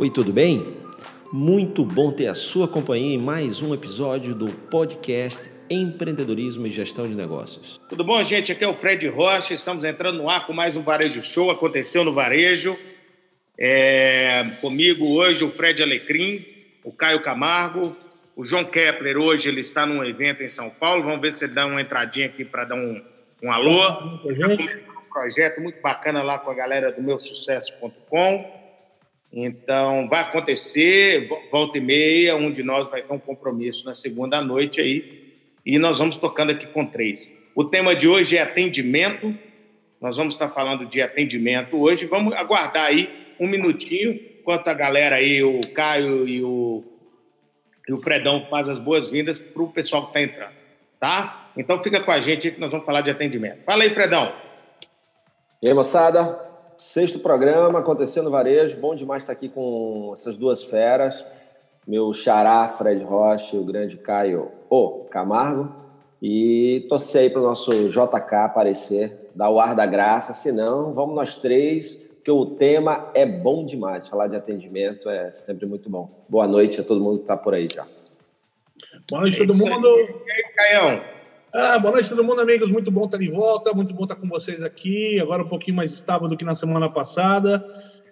Oi, tudo bem? Muito bom ter a sua companhia em mais um episódio do podcast Empreendedorismo e Gestão de Negócios. Tudo bom, gente? Aqui é o Fred Rocha. Estamos entrando no ar com mais um Varejo Show. Aconteceu no Varejo. É... Comigo hoje o Fred Alecrim, o Caio Camargo, o João Kepler. Hoje ele está num evento em São Paulo. Vamos ver se ele dá uma entradinha aqui para dar um, um alô. Já começou um projeto muito bacana lá com a galera do meusucesso.com. Então, vai acontecer, volta e meia, um de nós vai ter um compromisso na segunda noite aí, e nós vamos tocando aqui com três. O tema de hoje é atendimento, nós vamos estar falando de atendimento hoje, vamos aguardar aí um minutinho, enquanto a galera aí, o Caio e o, e o Fredão faz as boas-vindas para o pessoal que está entrando, tá? Então fica com a gente que nós vamos falar de atendimento. Fala aí, Fredão. E aí, moçada? Sexto programa, acontecendo no varejo. Bom demais estar aqui com essas duas feras. Meu xará, Fred Rocha, e o grande Caio o Camargo. E torcer aí para o nosso JK aparecer, dar o ar da graça. Se não, vamos nós três, porque o tema é bom demais. Falar de atendimento é sempre muito bom. Boa noite a todo mundo que está por aí já. Boa noite, todo mundo. E aí, Caião? Ah, boa noite todo mundo, amigos. Muito bom estar de volta, muito bom estar com vocês aqui. Agora um pouquinho mais estável do que na semana passada.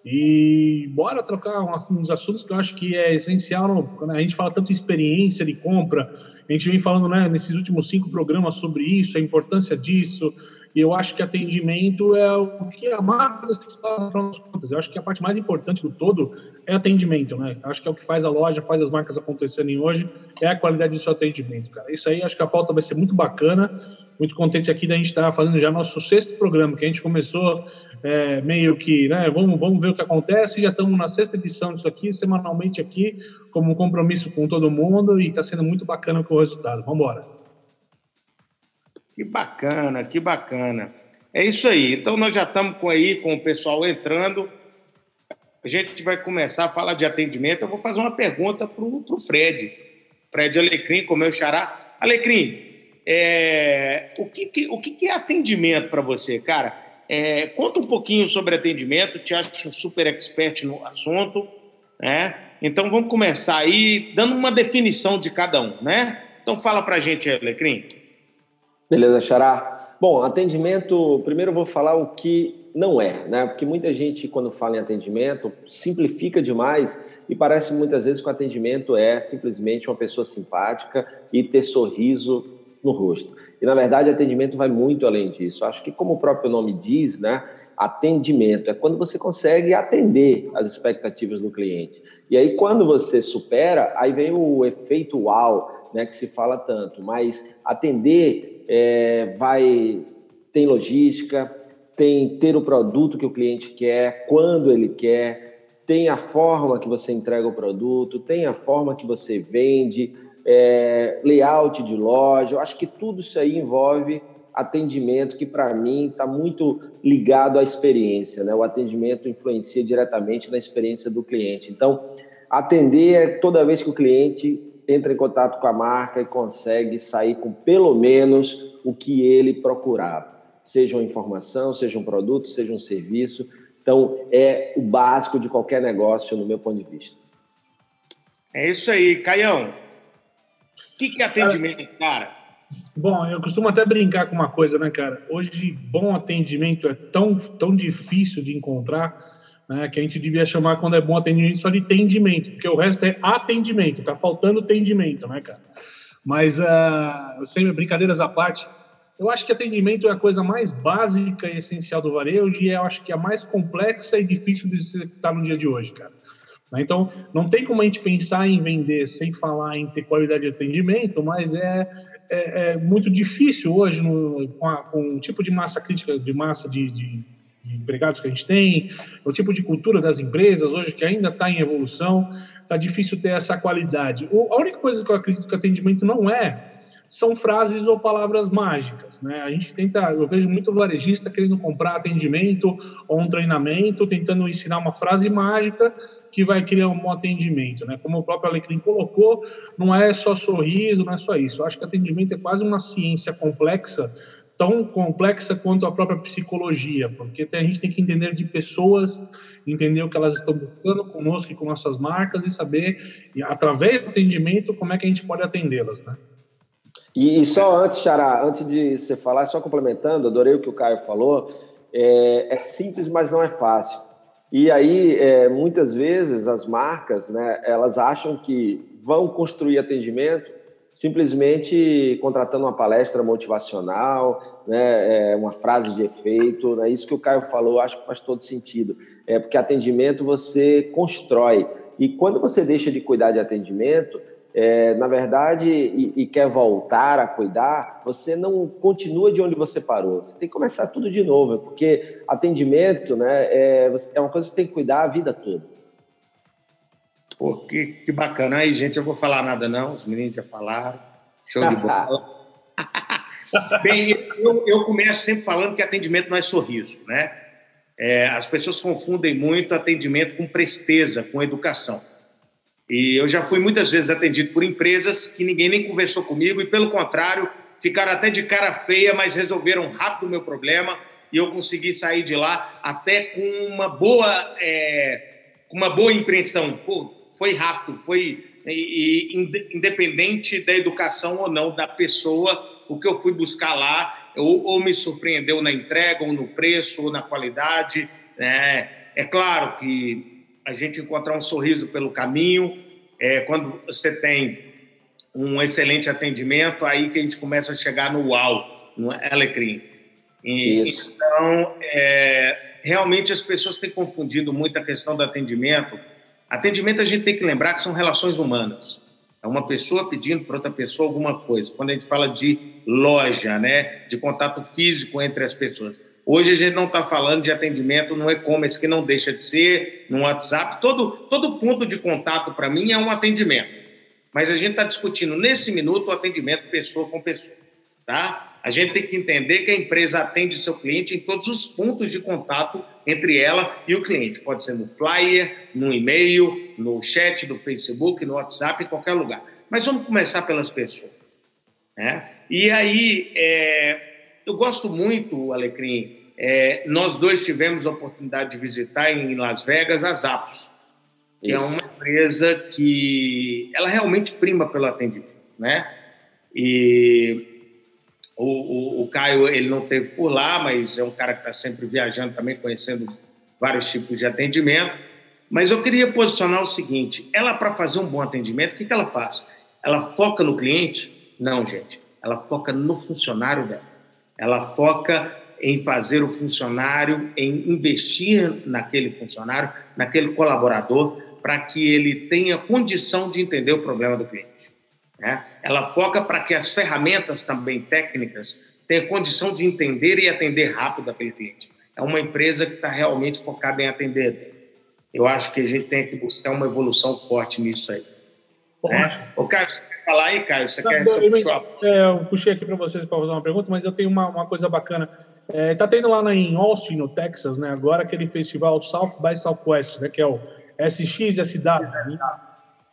E bora trocar uns assuntos que eu acho que é essencial quando a gente fala tanto de experiência de compra. A gente vem falando né, nesses últimos cinco programas sobre isso, a importância disso, e eu acho que atendimento é o que a marca das contas. Eu acho que a parte mais importante do todo é atendimento, né? Eu acho que é o que faz a loja, faz as marcas acontecerem hoje, é a qualidade do seu atendimento, cara. Isso aí, acho que a pauta vai ser muito bacana. Muito contente aqui da gente estar fazendo já nosso sexto programa, que a gente começou é, meio que, né? Vamos, vamos ver o que acontece. Já estamos na sexta edição disso aqui, semanalmente aqui, como um compromisso com todo mundo, e está sendo muito bacana com o resultado. Vamos embora. Que bacana, que bacana. É isso aí. Então nós já estamos com aí com o pessoal entrando. A gente vai começar a falar de atendimento. Eu vou fazer uma pergunta para o Fred. Fred Alecrim, com o meu xará. Alecrim, é, o, que, que, o que, que é atendimento para você, cara? É, conta um pouquinho sobre atendimento, te acho super expert no assunto, né? Então vamos começar aí dando uma definição de cada um, né? Então fala para a gente, Alecrim. Beleza, Xará. Bom, atendimento, primeiro eu vou falar o que não é, né? Porque muita gente, quando fala em atendimento, simplifica demais e parece muitas vezes que o atendimento é simplesmente uma pessoa simpática e ter sorriso no rosto. E na verdade, atendimento vai muito além disso. Acho que, como o próprio nome diz, né? Atendimento é quando você consegue atender as expectativas do cliente. E aí, quando você supera, aí vem o efeito uau, né? Que se fala tanto. Mas atender é, vai tem logística, tem ter o produto que o cliente quer, quando ele quer, tem a forma que você entrega o produto, tem a forma que você vende, é, layout de loja. Eu acho que tudo isso aí envolve atendimento que para mim está muito ligado à experiência, né? O atendimento influencia diretamente na experiência do cliente. Então, atender é toda vez que o cliente entra em contato com a marca e consegue sair com pelo menos o que ele procurava. Seja uma informação, seja um produto, seja um serviço. Então, é o básico de qualquer negócio, no meu ponto de vista. É isso aí. Caião, o que, que é atendimento, cara? Bom, eu costumo até brincar com uma coisa, né, cara? Hoje, bom atendimento é tão, tão difícil de encontrar né, que a gente devia chamar quando é bom atendimento só de atendimento, porque o resto é atendimento, tá faltando atendimento, né, cara? Mas, uh, sempre brincadeiras à parte, eu acho que atendimento é a coisa mais básica e essencial do varejo e eu acho que é a mais complexa e difícil de executar no dia de hoje, cara. Né, então, não tem como a gente pensar em vender sem falar em ter qualidade de atendimento, mas é, é, é muito difícil hoje no, com, a, com, o tipo de massa crítica, de massa de, de empregados que a gente tem, o tipo de cultura das empresas hoje que ainda está em evolução, está difícil ter essa qualidade. O, a única coisa que eu acredito que atendimento não é são frases ou palavras mágicas, né? A gente tenta, eu vejo muito varejista querendo comprar atendimento ou um treinamento, tentando ensinar uma frase mágica que vai criar um bom atendimento, né? Como o próprio Alecrim colocou, não é só sorriso, não é só isso. Eu acho que atendimento é quase uma ciência complexa tão complexa quanto a própria psicologia, porque a gente tem que entender de pessoas, entender o que elas estão buscando conosco e com nossas marcas e saber, através do atendimento, como é que a gente pode atendê-las, né? E, e, só antes, Xará, antes de você falar, só complementando, adorei o que o Caio falou, é, é simples, mas não é fácil. E aí, é, muitas vezes, as marcas, né, elas acham que vão construir atendimento simplesmente contratando uma palestra motivacional, né, é, uma frase de efeito. Né, isso que o Caio falou, acho que faz todo sentido. É porque atendimento você constrói. E quando você deixa de cuidar de atendimento, é, na verdade, e, e, quer voltar a cuidar, você não continua de onde você parou. Você tem que começar tudo de novo, porque atendimento né, é, é uma coisa que você tem que cuidar a vida toda. Pô, que, que bacana. Aí, gente, eu vou falar nada não, os meninos já falaram. Show de bola. Bem, eu, eu, começo sempre falando que atendimento não é sorriso, né? É, as pessoas confundem muito atendimento com presteza, com educação. E eu já fui muitas vezes atendido por empresas que ninguém nem conversou comigo e, pelo contrário, ficaram até de cara feia, mas resolveram rápido o meu problema e eu consegui sair de lá até com uma boa, é, com uma boa impressão. Pô, foi rápido, foi e, e, independente da educação ou não da pessoa, o que eu fui buscar lá ou, ou me surpreendeu na entrega, ou no preço, ou na qualidade. Né? É claro que a gente encontrar um sorriso pelo caminho. É, quando você tem um excelente atendimento, aí que a gente começa a chegar no uau, no Alecrim. E, Isso. Então, é, realmente as pessoas têm confundido muito a questão do atendimento. Atendimento a gente tem que lembrar que são relações humanas. É uma pessoa pedindo para outra pessoa alguma coisa. Quando a gente fala de loja, né, de contato físico entre as pessoas. Hoje a gente não está falando de atendimento no e-commerce, que não deixa de ser, no WhatsApp. Todo, todo ponto de contato, para mim, é um atendimento. Mas a gente está discutindo, nesse minuto, o atendimento pessoa com pessoa. Tá? A gente tem que entender que a empresa atende seu cliente em todos os pontos de contato entre ela e o cliente. Pode ser no flyer, no e-mail, no chat do Facebook, no WhatsApp, em qualquer lugar. Mas vamos começar pelas pessoas. Né? E aí, é, eu gosto muito, Alecrim, é, nós dois tivemos a oportunidade de visitar em Las Vegas a Zappos, que é Isso. é uma empresa que ela realmente prima pelo atendimento, né? E o, o, o Caio ele não teve por lá, mas é um cara que está sempre viajando também, conhecendo vários tipos de atendimento. Mas eu queria posicionar o seguinte: ela para fazer um bom atendimento, o que, que ela faz? Ela foca no cliente? Não, gente. Ela foca no funcionário dela. Ela foca em fazer o funcionário, em investir naquele funcionário, naquele colaborador, para que ele tenha condição de entender o problema do cliente. Né? Ela foca para que as ferramentas também técnicas tenham condição de entender e atender rápido aquele cliente. É uma empresa que está realmente focada em atender. Eu acho que a gente tem que buscar uma evolução forte nisso aí. Né? O Caio, você quer falar aí, Caio? Você não, quer eu, eu, é, eu puxei aqui para vocês para fazer uma pergunta, mas eu tenho uma, uma coisa bacana. É, tá tendo lá em Austin, no Texas, né? Agora aquele festival South by Southwest, né? Que é o SXSW, né?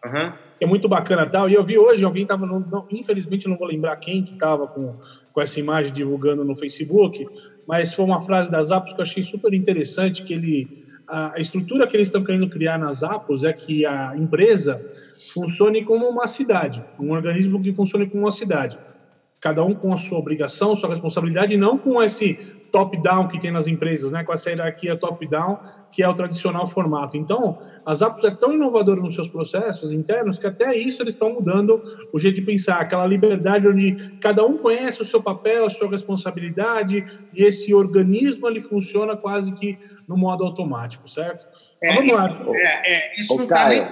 Uhum. É muito bacana tal. E eu vi hoje, alguém tava, não, não, infelizmente não vou lembrar quem que tava com, com essa imagem divulgando no Facebook, mas foi uma frase das Apos que eu achei super interessante, que ele a estrutura que eles estão querendo criar nas Apos é que a empresa funcione como uma cidade, um organismo que funcione como uma cidade cada um com a sua obrigação, sua responsabilidade, e não com esse top-down que tem nas empresas, né? com essa hierarquia top-down, que é o tradicional formato. Então, as Apps é tão inovadora nos seus processos internos que até isso eles estão mudando o jeito de pensar, aquela liberdade onde cada um conhece o seu papel, a sua responsabilidade, e esse organismo ele funciona quase que no modo automático, certo? É, vamos lá. É, é, isso não está nem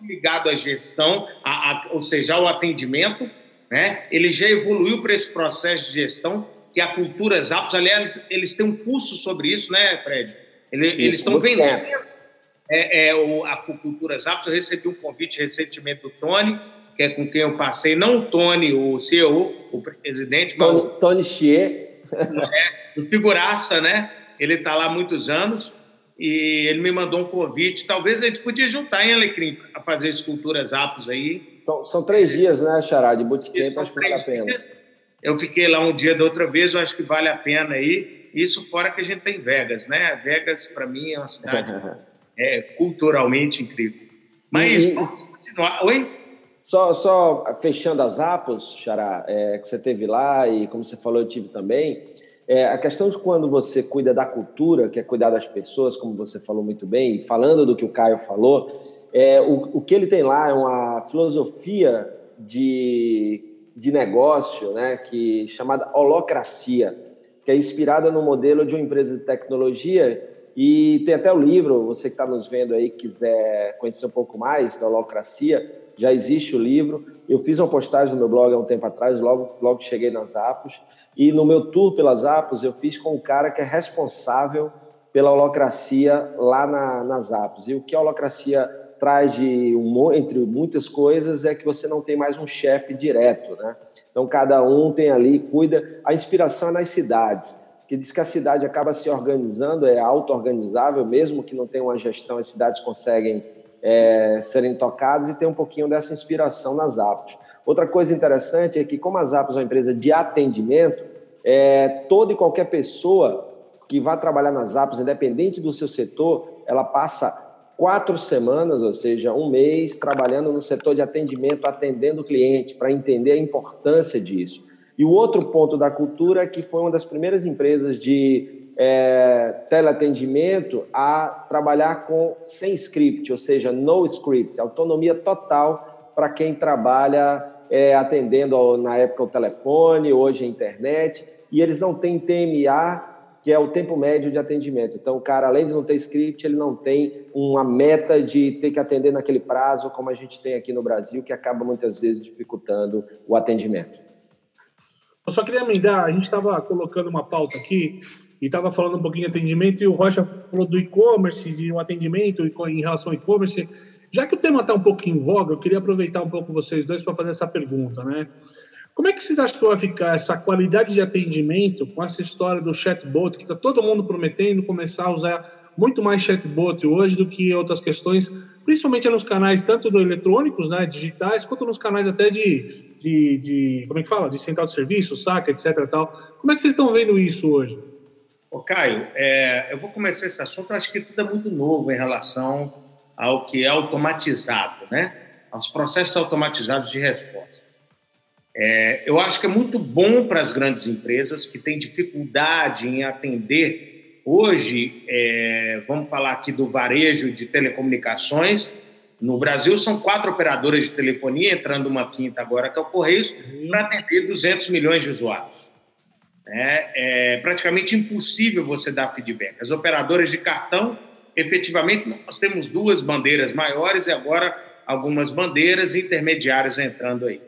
ligado à gestão, a, a, ou seja, ao atendimento, né? Ele já evoluiu para esse processo de gestão, que a cultura Zappos, aliás, eles têm um curso sobre isso, né, Fred? Ele, isso, eles estão vendendo é, é, o, a cultura Zappos. Eu recebi um convite recentemente do Tony, que é com quem eu passei, não o Tony, o CEO, o presidente, Tony, mas o Tony Chier. É, o figuraça, né? Ele está lá há muitos anos e ele me mandou um convite. Talvez a gente podia juntar em Alecrim a fazer esculturas apos aí. São, são três dias, né, Xará, de bootcamp, acho que vale a pena. Dias. Eu fiquei lá um dia da outra vez, eu acho que vale a pena aí. Isso fora que a gente tem Vegas, né? Vegas, para mim, é uma cidade é, culturalmente incrível. Mas, e, vamos continuar. Oi? Só, só fechando as apos, Xará, é, que você teve lá e, como você falou, eu tive também. É, a questão de quando você cuida da cultura, que é cuidar das pessoas, como você falou muito bem, e falando do que o Caio falou, é, o, o que ele tem lá é uma filosofia de, de negócio né, que chamada holocracia, que é inspirada no modelo de uma empresa de tecnologia e tem até o livro, você que está nos vendo aí, quiser conhecer um pouco mais da holocracia, já existe o livro. Eu fiz uma postagem no meu blog há um tempo atrás, logo, logo que cheguei nas Apos, e no meu tour pelas Apos eu fiz com o cara que é responsável pela holocracia lá na, nas Apos. E o que a holocracia traz de um, entre muitas coisas é que você não tem mais um chefe direto, né? Então cada um tem ali, cuida. A inspiração é nas cidades, que diz que a cidade acaba se organizando, é auto-organizável, mesmo que não tenha uma gestão, as cidades conseguem é, serem tocadas e tem um pouquinho dessa inspiração nas Apos. Outra coisa interessante é que, como as Apos é uma empresa de atendimento, é, toda e qualquer pessoa que vai trabalhar nas Apos, independente do seu setor, ela passa quatro semanas, ou seja, um mês, trabalhando no setor de atendimento, atendendo o cliente, para entender a importância disso. E o outro ponto da cultura é que foi uma das primeiras empresas de é, teleatendimento a trabalhar com sem script, ou seja, no script, autonomia total para quem trabalha é, atendendo na época o telefone, hoje a internet, e eles não têm TMA que é o tempo médio de atendimento. Então, o cara, além de não ter script, ele não tem uma meta de ter que atender naquele prazo, como a gente tem aqui no Brasil, que acaba muitas vezes dificultando o atendimento. Eu só queria emendar, a gente estava colocando uma pauta aqui e estava falando um pouquinho de atendimento e o Rocha falou do e-commerce, de um atendimento em relação ao e-commerce. Já que o tema está um pouco em voga, eu queria aproveitar um pouco vocês dois para fazer essa pergunta, né? Como é que vocês acham que vai ficar essa qualidade de atendimento com essa história do chatbot, que está todo mundo prometendo começar a usar muito mais chatbot hoje do que outras questões, principalmente nos canais tanto do eletrônicos, né, digitais, quanto nos canais até de, de, de como é que fala, de central de serviço, saca, etc. Tal. Como é que vocês estão vendo isso hoje? Ô, Caio, é, eu vou começar esse assunto, acho que tudo é muito novo em relação ao que é automatizado, né? Aos processos automatizados de resposta. É, eu acho que é muito bom para as grandes empresas que têm dificuldade em atender. Hoje, é, vamos falar aqui do varejo de telecomunicações. No Brasil, são quatro operadoras de telefonia, entrando uma quinta agora, que é o Correios, para atender 200 milhões de usuários. É, é praticamente impossível você dar feedback. As operadoras de cartão, efetivamente, nós temos duas bandeiras maiores e agora algumas bandeiras intermediárias entrando aí.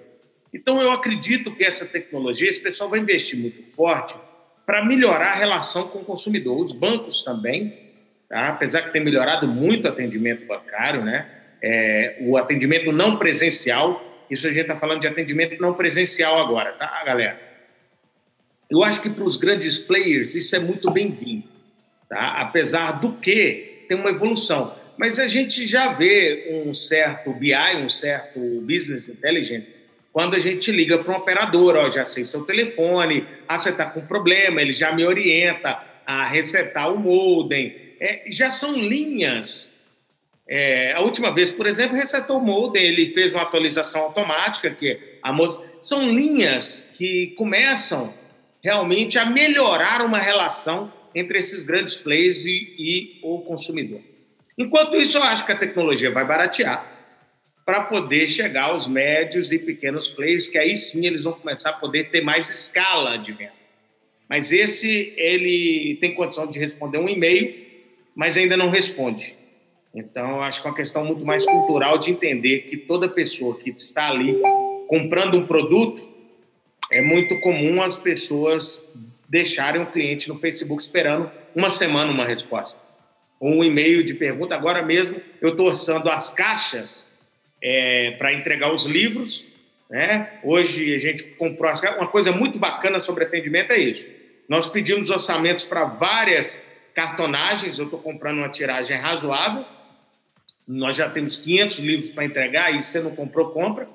Então, eu acredito que essa tecnologia, esse pessoal vai investir muito forte para melhorar a relação com o consumidor. Os bancos também, tá? apesar que tem melhorado muito o atendimento bancário, né? É, o atendimento não presencial, isso a gente está falando de atendimento não presencial agora, tá, galera? Eu acho que para os grandes players isso é muito bem-vindo, tá? apesar do que tem uma evolução. Mas a gente já vê um certo BI, um certo Business Intelligence, quando a gente liga para um operador, ó, já sei seu telefone, ah, você está com problema, ele já me orienta a resetar o modem. É, já são linhas. É, a última vez, por exemplo, resetou o modem, ele fez uma atualização automática, que a moça... São linhas que começam realmente a melhorar uma relação entre esses grandes players e, e o consumidor. Enquanto isso, eu acho que a tecnologia vai baratear para poder chegar aos médios e pequenos players, que aí sim eles vão começar a poder ter mais escala de venda. Mas esse, ele tem condição de responder um e-mail, mas ainda não responde. Então, acho que é uma questão muito mais cultural de entender que toda pessoa que está ali comprando um produto, é muito comum as pessoas deixarem o cliente no Facebook esperando uma semana uma resposta. Ou um e-mail de pergunta. Agora mesmo, eu estou orçando as caixas é, para entregar os livros. Né? Hoje a gente comprou as... uma coisa muito bacana sobre atendimento é isso. Nós pedimos orçamentos para várias cartonagens. Eu estou comprando uma tiragem razoável. Nós já temos 500 livros para entregar e você não comprou, compra.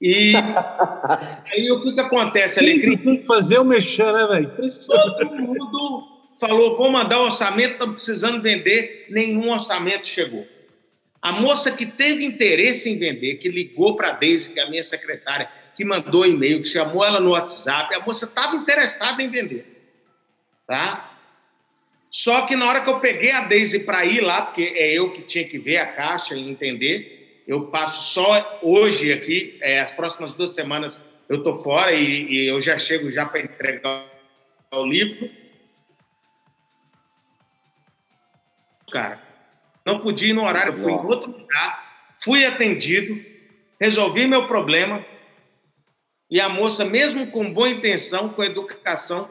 E aí o que, que acontece, Alecrim? Tem que fazer o mexer, né, velho? Todo mundo falou: vou mandar orçamento, estamos precisando vender. Nenhum orçamento chegou. A moça que teve interesse em vender, que ligou para a Deise, que é a minha secretária, que mandou e-mail, que chamou ela no WhatsApp, a moça estava interessada em vender. Tá? Só que na hora que eu peguei a Deise para ir lá, porque é eu que tinha que ver a caixa e entender, eu passo só hoje aqui, é, as próximas duas semanas eu estou fora e, e, eu já chego já para entregar o livro. Cara, não podia ir no horário, fui em outro lugar, fui atendido, resolvi meu problema e a moça, mesmo com boa intenção, com educação,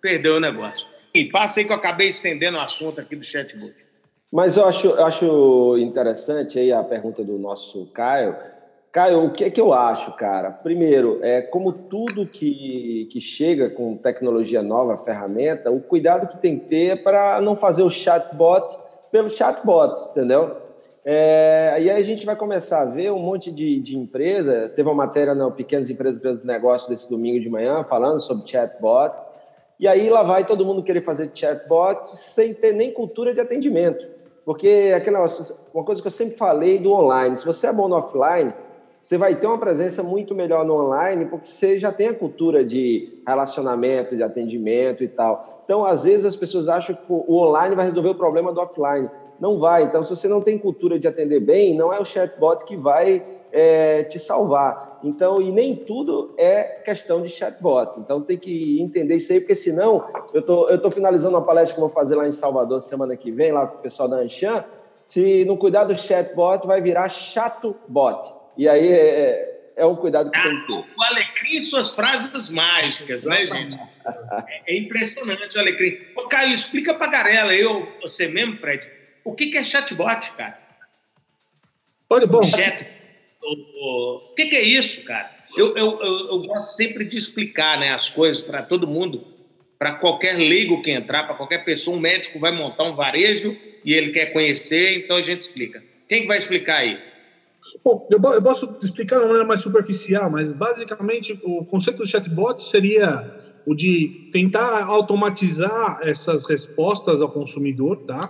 perdeu o negócio. E passei que eu acabei estendendo o assunto aqui do chatbot. Mas eu acho, acho interessante aí a pergunta do nosso Caio. Caio, o que é que eu acho, cara? Primeiro, é como tudo que, que chega com tecnologia nova, ferramenta, o cuidado que tem que ter é para não fazer o chatbot pelo chatbot, entendeu? É, e aí a gente vai começar a ver um monte de, de empresa. Teve uma matéria no Pequenas Empresas Grandes Negócios desse domingo de manhã falando sobre chatbot. E aí lá vai todo mundo querer fazer chatbot sem ter nem cultura de atendimento. Porque aquela uma coisa que eu sempre falei do online, se você é bom no offline, você vai ter uma presença muito melhor no online, porque você já tem a cultura de relacionamento, de atendimento e tal. Então, às vezes as pessoas acham que o online vai resolver o problema do offline. Não vai. Então, se você não tem cultura de atender bem, não é o chatbot que vai é, te salvar. Então, e nem tudo é questão de chatbot. Então, tem que entender isso aí, porque senão, eu tô, eu tô finalizando uma palestra que eu vou fazer lá em Salvador semana que vem, lá com o pessoal da Anshan. Se não cuidar do chatbot, vai virar chato bot. E aí é, é um cuidado que ah, tem que ter. O Alecrim e suas frases mágicas, né, gente? É impressionante o Alecrim. Ô, Caio, explica pra Garela, eu, você mesmo, Fred, o que, que é chatbot, cara? Olha, bom. Chat o, que, que, é isso, cara? Eu, eu, eu, eu, gosto sempre de explicar né, as coisas para todo mundo, para qualquer leigo que entrar, para qualquer pessoa. Um médico vai montar um varejo e ele quer conhecer, então a gente explica. Quem que vai explicar aí? Bom, eu, eu posso explicar de uma maneira mais superficial, mas basicamente o conceito do chatbot seria o de tentar automatizar essas respostas ao consumidor, tá?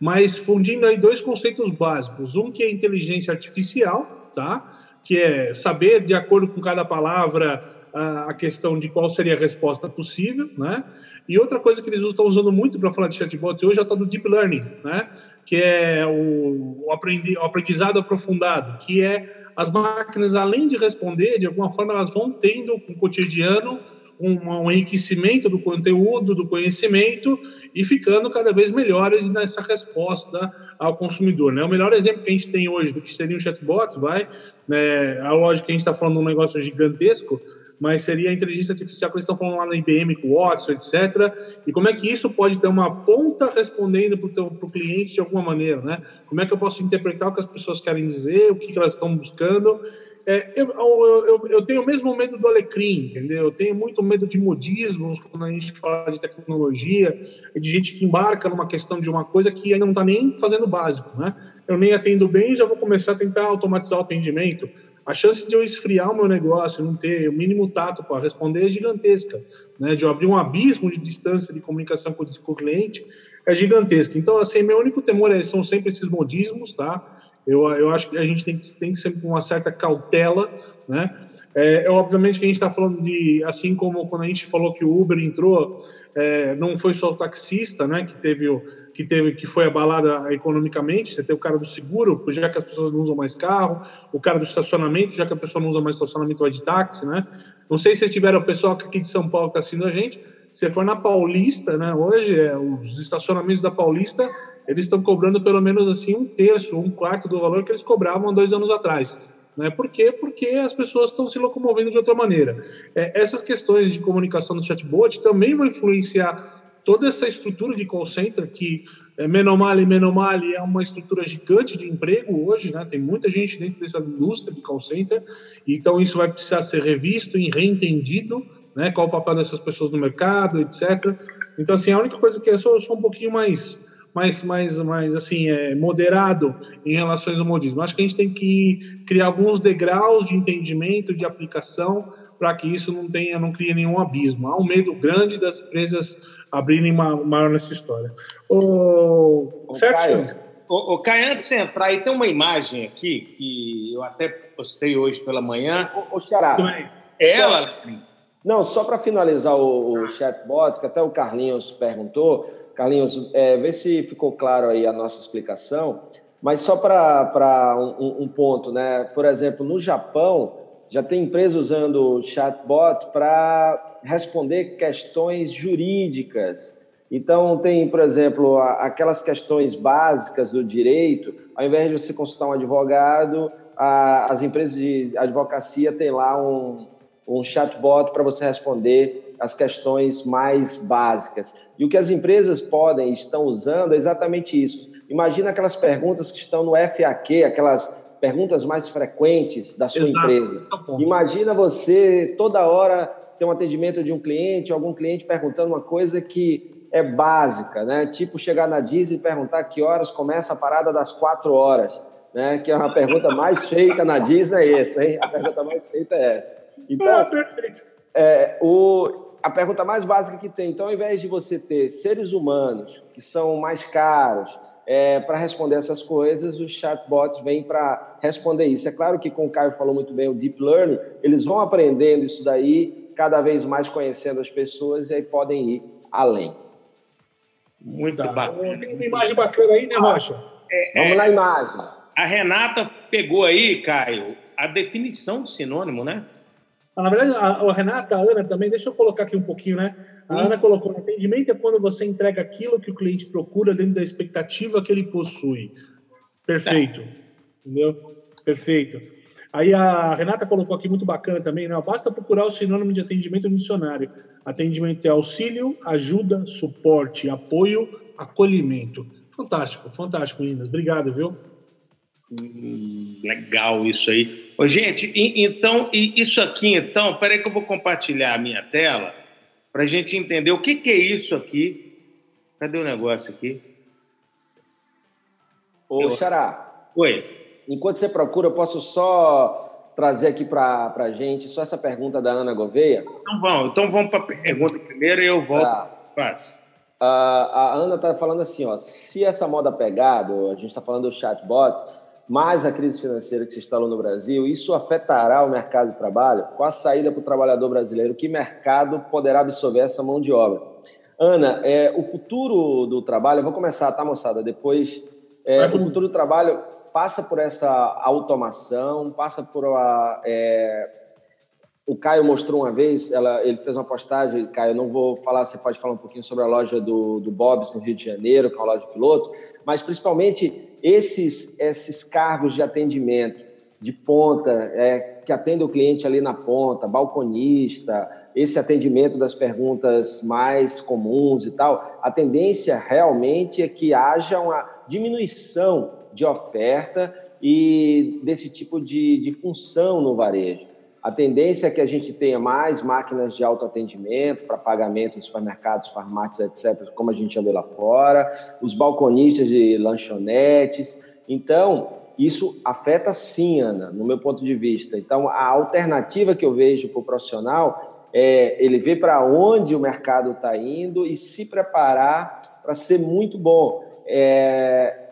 Mas fundindo aí dois conceitos básicos. Um que é inteligência artificial, tá? Que é saber, de acordo com cada palavra, a questão de qual seria a resposta possível, né? E outra coisa que eles estão usando muito para falar de chatbot hoje é tal do deep learning, né? Que é o, o, aprendi, o aprendizado aprofundado, que é as máquinas, além de responder, de alguma forma, elas vão tendo com o cotidiano um, um enriquecimento do conteúdo, do conhecimento e ficando cada vez melhores nessa resposta ao consumidor. Né? O melhor exemplo que a gente tem hoje do que seria um chatbot, vai, né, a lógica que a gente está falando de um negócio gigantesco, mas seria a inteligência artificial que eles estão falando lá na IBM com o Watson, etc. E como é que isso pode ter uma ponta respondendo para o cliente de alguma maneira, né? Como é que eu posso interpretar o que as pessoas querem dizer, o que, que elas estão buscando é, eu, eu, eu, tenho o mesmo medo do alecrim, entendeu? Eu tenho muito medo de modismos quando a gente fala de tecnologia, de gente que embarca numa questão de uma coisa que ainda não está nem fazendo básico, né? Eu nem atendo bem já vou começar a tentar automatizar o atendimento. A chance de eu esfriar o meu negócio, não ter o mínimo tato para responder é gigantesca, né? De eu abrir um abismo de distância de comunicação com o cliente é gigantesca. Então, assim, meu único temor é, são sempre esses modismos, tá? Eu, eu acho que a gente tem que, tem que sempre com uma certa cautela, né? É, é obviamente que a gente está falando de, assim como quando a gente falou que o Uber entrou, é, não foi só o taxista, né? Que teve o que teve que foi abalada economicamente. Você tem o cara do seguro, já que as pessoas não usam mais carro, o cara do estacionamento, já que a pessoa não usa mais estacionamento, vai de táxi, né? Não sei se vocês tiveram o pessoal aqui de São Paulo que está assistindo a gente. Se for na Paulista, né? Hoje, é, os estacionamentos da Paulista eles estão cobrando pelo menos assim um terço, um quarto do valor que eles cobravam dois anos atrás. Né? Por quê? Porque as pessoas estão se locomovendo de outra maneira. É, essas questões de comunicação do chatbot também vão influenciar toda essa estrutura de call center que é, Menomale, Menomale é uma estrutura gigante de emprego hoje, né? Tem muita gente dentro dessa indústria de call center, então isso vai precisar ser revisto e reentendido, né? Qual o papel dessas pessoas no mercado, etc. Então, assim, a única coisa que eu sou, eu sou um pouquinho mais mais, mais, mais assim, é, moderado em relação ao modismo. Acho que a gente tem que criar alguns degraus de entendimento, de aplicação, para que isso não tenha, não crie nenhum abismo. Há um medo grande das empresas abrirem maior nessa história. O, o Caio, o, o Caio, antes de entrar, aí tem uma imagem aqui que eu até postei hoje pela manhã. O, o Xará. Ela. Não, só para finalizar o, o chatbot, que até o Carlinhos perguntou. Carlinhos, é, vê se ficou claro aí a nossa explicação. Mas só para um, um, ponto, né? Por exemplo, no Japão, já tem empresa usando chatbot para responder questões jurídicas. Então, tem, por exemplo, aquelas questões básicas do direito, ao invés de você consultar um advogado, as empresas de advocacia têm lá um, um chatbot para você responder as questões mais básicas. E o que as empresas podem estão usando é exatamente isso. Imagina aquelas perguntas que estão no FAQ, aquelas perguntas mais frequentes da sua Exato. empresa. Tá Imagina você toda hora ter um atendimento de um cliente, algum cliente perguntando uma coisa que é básica, né? Tipo chegar na Disney e perguntar que horas começa a parada das quatro horas, né? Que é uma pergunta mais feita na Disney é essa, hein? A pergunta mais feita é essa. Então, ah, é, o, a pergunta mais básica que tem. Então, ao invés de você ter seres humanos que são mais caros é, para responder essas coisas, os chatbots vêm para responder isso. É claro que, como o Caio falou muito bem, o Deep Learning, eles vão aprendendo isso daí, cada vez mais conhecendo as pessoas e aí podem ir além. Muito tá. bacana. Tem uma imagem bacana aí, né, Rocha? É, Vamos é, na imagem. A Renata pegou aí, Caio, a definição de sinônimo, né? Na verdade, a, a, Renata, a Ana também, deixa eu colocar aqui um pouquinho, né? A Ana colocou: atendimento é quando você entrega aquilo que o cliente procura dentro da expectativa que ele possui. Perfeito. É. Entendeu? Perfeito. Aí a Renata colocou aqui muito bacana também, né? Basta procurar o sinônimo de atendimento no dicionário. Atendimento é auxílio, ajuda, suporte, apoio, acolhimento. Fantástico, fantástico, meninas. Obrigado, viu? Legal isso aí. Ô, gente, então, isso aqui, então, peraí que eu vou compartilhar a minha tela para a gente entender o que, que é isso aqui. Cadê o negócio aqui? Ô, eu... Xará. Oi. Enquanto você procura, eu posso só trazer aqui para a gente só essa pergunta da Ana Gouveia? Então vamos, então vamos para a pergunta primeiro e eu volto. Tá. Uh, a Ana está falando assim, ó, se essa moda pegado, a gente está falando do chatbot, mais a crise financeira que se instalou no Brasil, isso afetará o mercado de trabalho? Com a saída para o trabalhador brasileiro, que mercado poderá absorver essa mão de obra? Ana, é, o futuro do trabalho, eu vou começar, tá, moçada? Depois, é, o futuro do trabalho passa por essa automação, passa por a. É... O Caio mostrou uma vez, ela, ele fez uma postagem, Caio, não vou falar, você pode falar um pouquinho sobre a loja do, do Bob's no Rio de Janeiro, que é uma loja piloto, mas principalmente esses, esses cargos de atendimento de ponta, é, que atende o cliente ali na ponta, balconista, esse atendimento das perguntas mais comuns e tal, a tendência realmente é que haja uma diminuição de oferta e desse tipo de, de função no varejo. A tendência é que a gente tenha mais máquinas de autoatendimento para pagamento em supermercados, farmácias, etc., como a gente já vê lá fora, os balconistas de lanchonetes. Então, isso afeta sim, Ana, no meu ponto de vista. Então, a alternativa que eu vejo para o profissional é ele ver para onde o mercado está indo e se preparar para ser muito bom. É,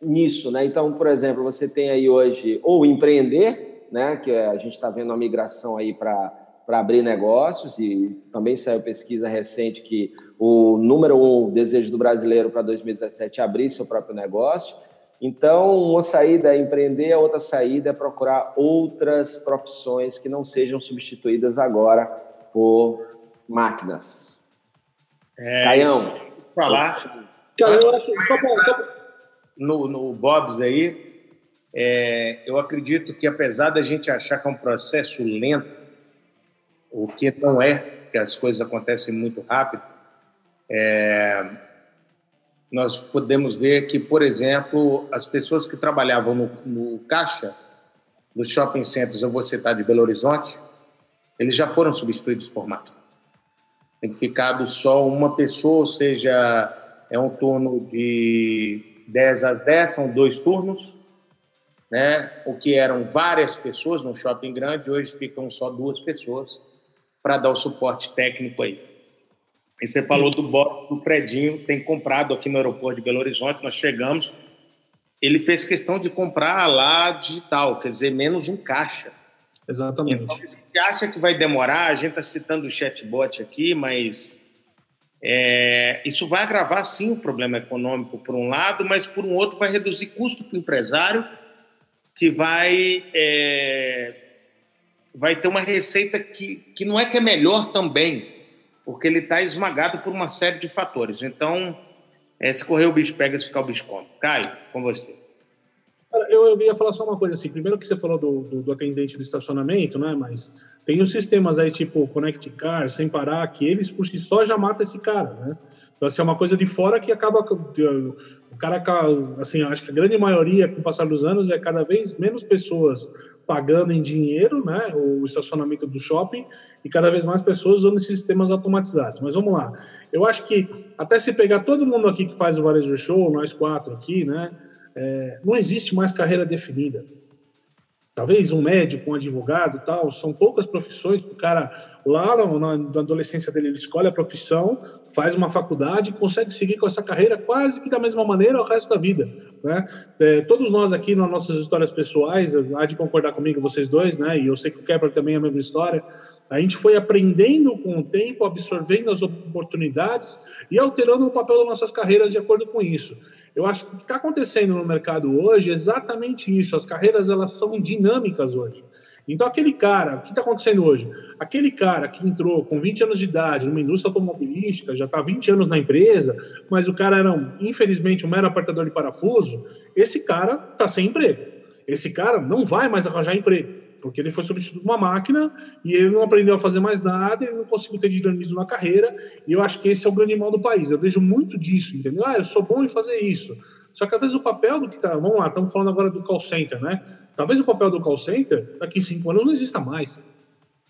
nisso, né? Então, por exemplo, você tem aí hoje ou empreender, né? Que a gente está vendo uma migração aí para para abrir negócios e também saiu pesquisa recente que o número um desejo do brasileiro para 2017 é abrir seu próprio negócio. Então, uma saída é empreender, a outra saída é procurar outras profissões que não sejam substituídas agora por máquinas. É, Caião. Falar. Cara, eu acho, só, só, no, no Bob's aí, é, eu acredito que apesar da gente achar que é um processo lento, o que não é, que as coisas acontecem muito rápido, é, nós podemos ver que, por exemplo, as pessoas que trabalhavam no, no caixa dos shopping centers, eu vou citar de Belo Horizonte, eles já foram substituídos por máquina. Tem ficado só uma pessoa, ou seja, é um turno de 10 às 10, são dois turnos, né? O que eram várias pessoas no shopping grande, hoje ficam só duas pessoas para dar o suporte técnico aí. E você falou do box, o Fredinho tem comprado aqui no aeroporto de Belo Horizonte, nós chegamos, ele fez questão de comprar lá digital, quer dizer, menos um caixa. Exatamente. Então, a gente acha que vai demorar, a gente está citando o chatbot aqui, mas é, isso vai agravar sim o problema econômico por um lado, mas por um outro vai reduzir custo para o empresário, que vai, é, vai ter uma receita que, que não é que é melhor também, porque ele está esmagado por uma série de fatores. Então, é, se correr o bicho pega, se ficar o bicho come. Caio, com você. Eu, eu ia falar só uma coisa assim. Primeiro que você falou do, do, do, atendente do estacionamento, né? Mas tem os sistemas aí tipo Connect Car, sem parar, que eles por si só já matam esse cara, né? Então, assim, é uma coisa de fora que acaba. O cara, assim, acho que a grande maioria, com o passar dos anos, é cada vez menos pessoas pagando em dinheiro, né? O estacionamento do shopping, e cada vez mais pessoas usando esses sistemas automatizados. Mas vamos lá. Eu acho que, até se pegar todo mundo aqui que faz o varejo show, nós quatro aqui, né? É, não existe mais carreira definida. Talvez um médico, um advogado, tal, são poucas profissões. O cara lá na, na, adolescência dele ele escolhe a profissão, faz uma faculdade, consegue seguir com essa carreira quase que da mesma maneira o resto da vida, né? É, todos nós aqui nas nossas histórias pessoais, há de concordar comigo vocês dois, né? E eu sei que o Kepler também é a mesma história. A gente foi aprendendo com o tempo, absorvendo as oportunidades e alterando o papel das nossas carreiras de acordo com isso. Eu acho que o que está acontecendo no mercado hoje é exatamente isso. As carreiras elas são dinâmicas hoje. Então, aquele cara, o que está acontecendo hoje? Aquele cara que entrou com 20 anos de idade numa indústria automobilística, já está 20 anos na empresa, mas o cara era, infelizmente, um mero apertador de parafuso, esse cara está sem emprego. Esse cara não vai mais arranjar emprego porque ele foi substituído por uma máquina e ele não aprendeu a fazer mais nada, ele não conseguiu ter dinamismo na carreira, e eu acho que esse é o grande mal do país. Eu vejo muito disso, entendeu? Ah, eu sou bom em fazer isso. Só que às vezes o papel do que tá. Vamos lá, estamos falando agora do call center, né? Talvez o papel do call center daqui cinco anos não exista mais.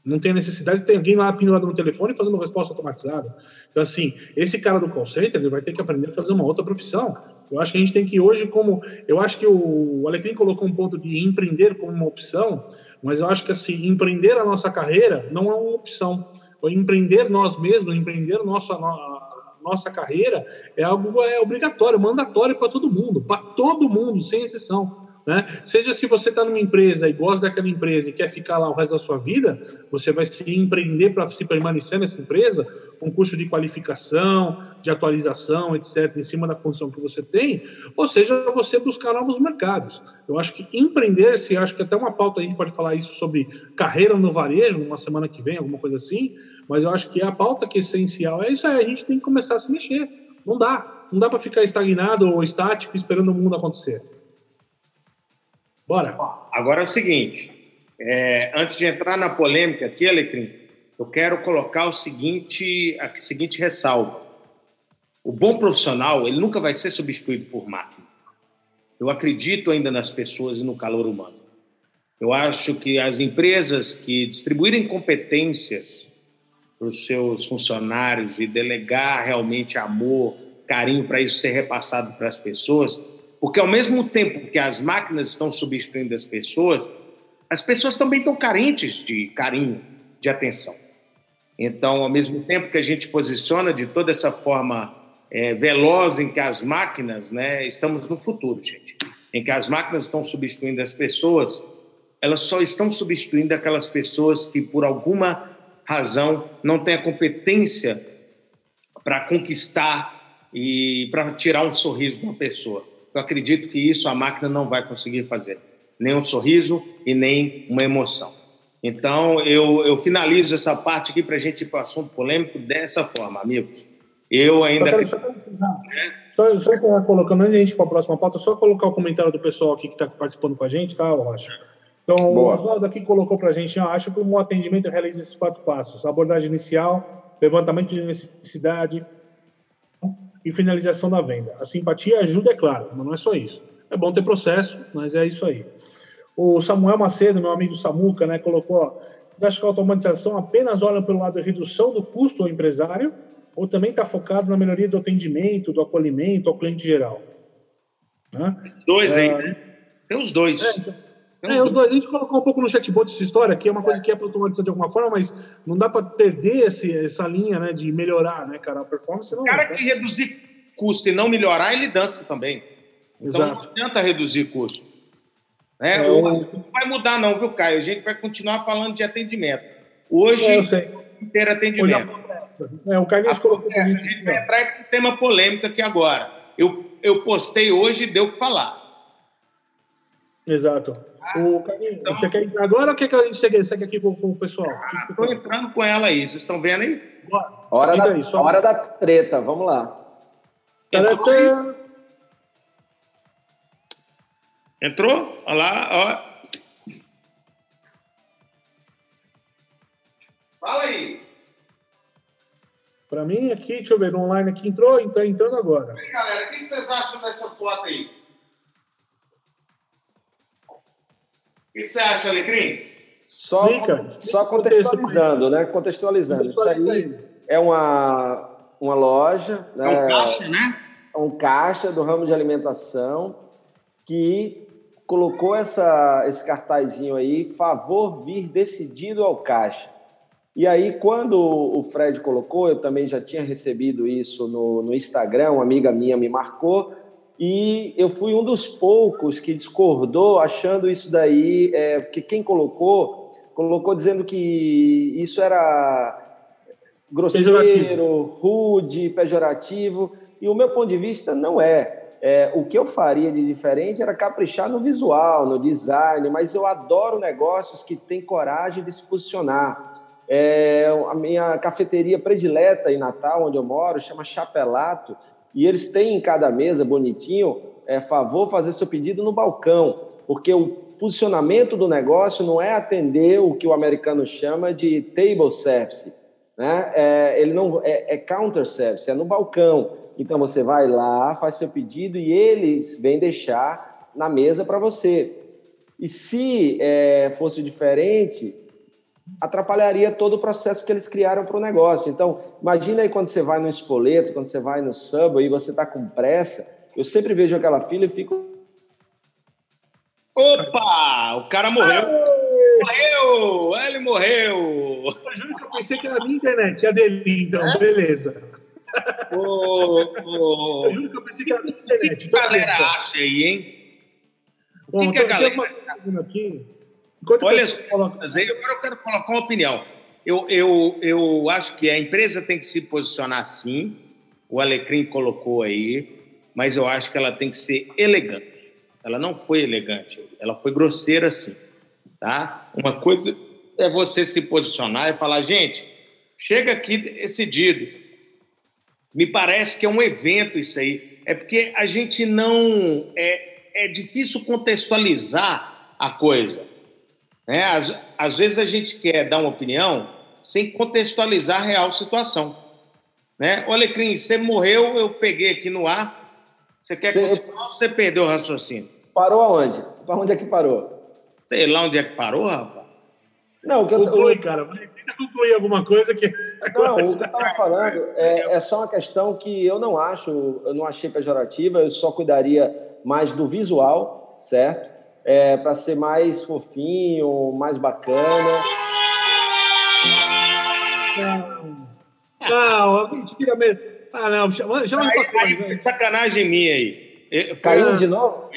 Não tem necessidade de ter alguém lá pendurado no telefone fazendo resposta automatizada. Então, assim, esse cara do call center ele vai ter que aprender a fazer uma outra profissão. Eu acho que a gente tem que hoje, como. Eu acho que o Alecrim colocou um ponto de empreender como uma opção. Mas eu acho que assim, empreender a nossa carreira não é uma opção. Empreender nós mesmos, empreender nossa, a nossa carreira é algo é obrigatório, mandatório para todo mundo, para todo mundo, sem exceção. Né? Seja se você está numa empresa e gosta daquela empresa e quer ficar lá o resto da sua vida, você vai se empreender para se permanecer nessa empresa, um curso de qualificação, de atualização, etc., em cima da função que você tem, ou seja, você buscar novos mercados. Eu acho que empreender, se acho que até uma pauta a gente pode falar isso sobre carreira no varejo, uma semana que vem, alguma coisa assim, mas eu acho que a pauta que é essencial é isso aí, a gente tem que começar a se mexer. Não dá. Não dá para ficar estagnado ou estático esperando o mundo acontecer. Bora. Agora é o seguinte, é, antes de entrar na polêmica aqui, Alecrim, eu quero colocar o seguinte, a seguinte ressalva. O bom profissional, ele nunca vai ser substituído por máquina. Eu acredito ainda nas pessoas e no calor humano. Eu acho que as empresas que distribuírem competências para os seus funcionários e delegar realmente amor, carinho para isso ser repassado para as pessoas, porque ao mesmo tempo que as máquinas estão substituindo as pessoas, as pessoas também estão carentes de carinho, de atenção. Então, ao mesmo tempo que a gente posiciona de toda essa forma é, veloz em que as máquinas, né, estamos no futuro, gente, em que as máquinas estão substituindo as pessoas, elas só estão substituindo aquelas pessoas que, por alguma razão, não têm a competência para conquistar e para tirar um sorriso de uma pessoa. Eu acredito que isso a máquina não vai conseguir fazer, nem um sorriso e nem uma emoção. Então, eu, eu finalizo essa parte aqui para a gente ir para o assunto polêmico dessa forma, amigos. Eu ainda. Só, só, só, só colocando, antes de a gente ir para a próxima pauta, só colocar o comentário do pessoal aqui que está participando com a gente, tá, Rocha? Então, Boa. o Oswaldo aqui colocou para a gente, ah, acho que um atendimento realiza esses quatro passos: abordagem inicial, levantamento de necessidade, e finalização da venda. A simpatia ajuda, é claro, mas não é só isso. É bom ter processo, mas é isso aí. O Samuel Macedo, meu amigo Samuca, né, colocou: você acha que a automatização apenas olha pelo lado da redução do custo ao empresário ou também está focado na melhoria do atendimento, do acolhimento ao cliente geral? Né? Os dois, é, hein? Tem os dois. É, então, é, dois. A gente colocou um pouco no chatbot essa história, que é uma coisa que é para automatizar de alguma forma, mas não dá para perder esse, essa linha né, de melhorar, né, cara? A performance não. O cara que reduzir custo e não melhorar, ele dança também. Então Exato. não adianta reduzir custo. Né? É, o não vai mudar, não, viu, Caio? A gente vai continuar falando de atendimento. Hoje, é, inteiro atendimento. É, o Carlinhos colocou. A gente vai entrar em um tema polêmico aqui agora. Eu, eu postei hoje e deu o que falar. Exato. Ah, o Carlinhos, então, você quer entrar agora ou quer que a gente segue, segue aqui com, com o pessoal? Estou ah, entrando com ela aí. Vocês estão vendo aí? Hora, da, aí, hora da treta, vamos lá. Entrou? Entrou? Olha lá, ó. Fala aí. Para mim, aqui, deixa eu ver, no online aqui entrou, então entrando agora. E aí, galera, o que vocês acham dessa foto aí? Que você acha, Alecrim? Só, só contextualizando, né? Contextualizando. Isso aí é uma, uma loja. Né? É um caixa, né? É um caixa do ramo de alimentação que colocou essa, esse cartazinho aí, favor vir decidido ao caixa. E aí, quando o Fred colocou, eu também já tinha recebido isso no, no Instagram, uma amiga minha me marcou, e eu fui um dos poucos que discordou, achando isso daí, é, porque quem colocou, colocou dizendo que isso era grosseiro, pejorativo. rude, pejorativo, e o meu ponto de vista não é. é. O que eu faria de diferente era caprichar no visual, no design, mas eu adoro negócios que têm coragem de se posicionar. É, a minha cafeteria predileta em Natal, onde eu moro, chama Chapelato, e eles têm em cada mesa, bonitinho, é, favor fazer seu pedido no balcão, porque o posicionamento do negócio não é atender o que o americano chama de table service, né? É, ele não é, é counter service, é no balcão. Então você vai lá, faz seu pedido e eles vêm deixar na mesa para você. E se é, fosse diferente, atrapalharia todo o processo que eles criaram para o negócio. Então, imagina aí quando você vai no espoleto, quando você vai no Subway e você está com pressa. Eu sempre vejo aquela fila e fico. Opa! O cara morreu! Morreu! Ele morreu! Eu juro que eu pensei que era a minha internet, a dele, então, é? beleza. Oh, Eu juro que eu pensei que era a minha internet. O que, que a galera acha aí, hein? O que, que a galera. Aqui, Enquanto Olha agora eu quero colocar uma opinião. Eu, eu, eu acho que a empresa tem que se posicionar sim, o Alecrim colocou aí, mas eu acho que ela tem que ser elegante. Ela não foi elegante, ela foi grosseira sim. Tá? Uma coisa é você se posicionar e falar, gente, chega aqui decidido. Me parece que é um evento isso aí. É porque a gente não. É, é difícil contextualizar a coisa. Né? Às, às vezes a gente quer dar uma opinião sem contextualizar a real situação. Né? O Alecrim, você morreu, eu peguei aqui no ar. Você quer você... continuar ou você perdeu o raciocínio? Parou aonde? Para onde é que parou? Sei lá onde é que parou, rapaz. Não, o que Conclui, eu... cara. Tenta concluir alguma coisa que. Não, o que eu estava falando é, é, só uma questão que eu não acho, eu não achei pejorativa, eu só cuidaria mais do visual, certo? É, para ser mais fofinho, mais bacana. Não, não mentira mesmo. Ah, não, chama, chama aí, aí, aí, sacanagem minha aí. Caiu de novo?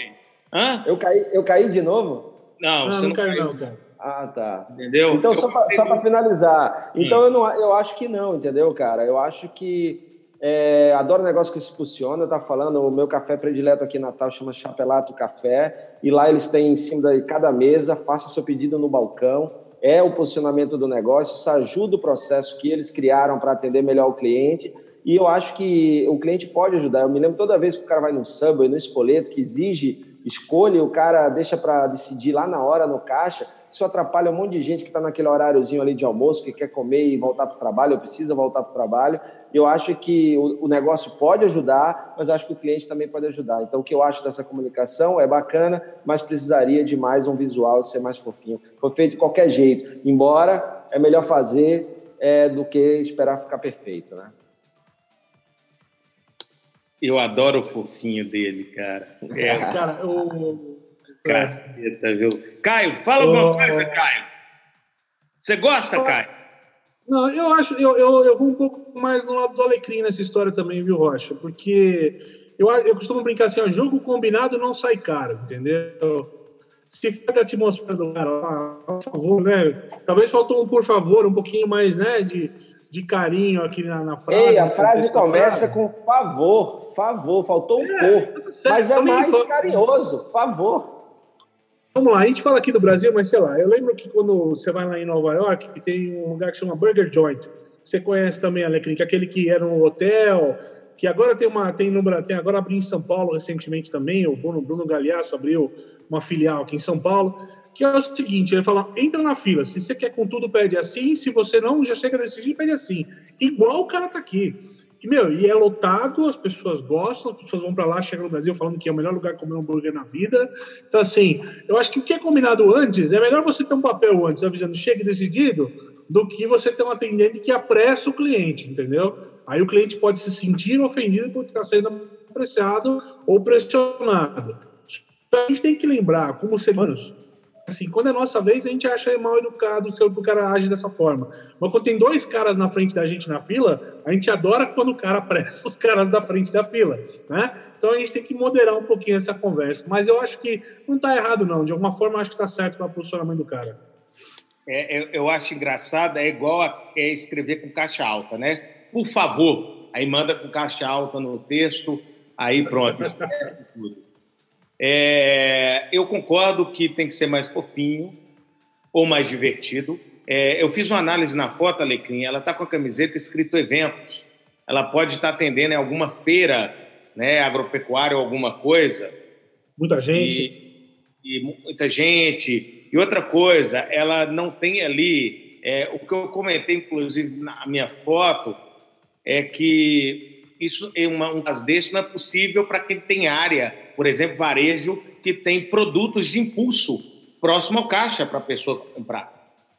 Hã? Eu caí, eu caí de novo? Não, não você não, não caiu, não, cara. Ah, tá. Entendeu? Então, eu só para finalizar. Então, hum. eu, não, eu acho que não, entendeu, cara? Eu acho que é, adoro negócio que se funciona, tá falando, o meu café predileto aqui em Natal chama Chapelato Café, e lá eles têm em cima de cada mesa, faça seu pedido no balcão, é o posicionamento do negócio, isso ajuda o processo que eles criaram para atender melhor o cliente, e eu acho que o cliente pode ajudar. Eu me lembro toda vez que o cara vai no Subway, no Espoleto, que exige escolha, o cara deixa para decidir lá na hora no caixa, isso atrapalha um monte de gente que está naquele horáriozinho ali de almoço, que quer comer e voltar para o trabalho, ou precisa voltar para o trabalho. Eu acho que o, o, negócio pode ajudar, mas acho que o cliente também pode ajudar. Então, o que eu acho dessa comunicação é bacana, mas precisaria de mais um visual, ser mais fofinho. Foi feito de qualquer jeito, embora é melhor fazer é, do que esperar ficar perfeito, né? Eu adoro o fofinho dele, cara. É, cara, o. Caceta, viu? Caio, fala alguma coisa, Caio. Você gosta, Caio? Não, eu acho, eu, eu, eu vou um pouco mais no lado do Alecrim nessa história também, viu, Rocha? Porque eu, eu costumo brincar assim, ó, jogo combinado não sai caro, entendeu? Se fica a atmosfera do cara, por favor, né? Talvez faltou um por favor, um pouquinho mais, né, de, de carinho aqui na, na frase. Ei, a frase começa com favor, favor, faltou um é, por, tá mas é mais carinhoso, favor. Vamos lá, a gente fala aqui do Brasil, mas sei lá, eu lembro que quando você vai lá em Nova York, tem um lugar que chama Burger Joint. Você conhece também, Alecrim, que é aquele que era um hotel, que agora tem uma tem no tem agora abriu em São Paulo recentemente também, o Bruno, Bruno Galhaço abriu uma filial aqui em São Paulo, que é o seguinte, ele fala, entra na fila, se você quer com tudo, pede assim, se você não, já chega desse jeito, pede assim. Igual o cara tá aqui. Meu, e é lotado, as pessoas gostam, as pessoas vão para lá, chegam no Brasil falando que é o melhor lugar comer um hambúrguer na vida. Então, assim, eu acho que o que é combinado antes, é melhor você ter um papel antes avisando, chegue decidido, do que você ter um atendente que apressa o cliente, entendeu? Aí o cliente pode se sentir ofendido por estar sendo apreciado ou pressionado. A gente tem que lembrar, como seres humanos, assim, quando é nossa vez, a gente acha mal educado se o cara age dessa forma. Mas quando tem dois caras na frente da gente na fila, a gente adora quando o cara apressa os caras da frente da fila, né? Então a gente tem que moderar um pouquinho essa conversa. Mas eu acho que não está errado, não. De alguma forma, acho que está certo para o posicionamento do cara. É, eu, eu, acho engraçado, é igual a é escrever com caixa alta, né? por favor. Aí manda com caixa alta no texto, aí pronto, esquece tudo. É, eu concordo que tem que ser mais fofinho ou mais divertido. É, eu fiz uma análise na foto, Alecrim, ela está com a camiseta escrito eventos. Ela pode estar tá atendendo em alguma feira né, agropecuária ou alguma coisa. Muita gente. E, e muita gente. E outra coisa, ela não tem ali, é, o que eu comentei, inclusive, na minha foto, é que isso é uma, um caso desse não é possível para quem tem área, por exemplo, varejo, que tem produtos de impulso próximo ao caixa para a pessoa comprar.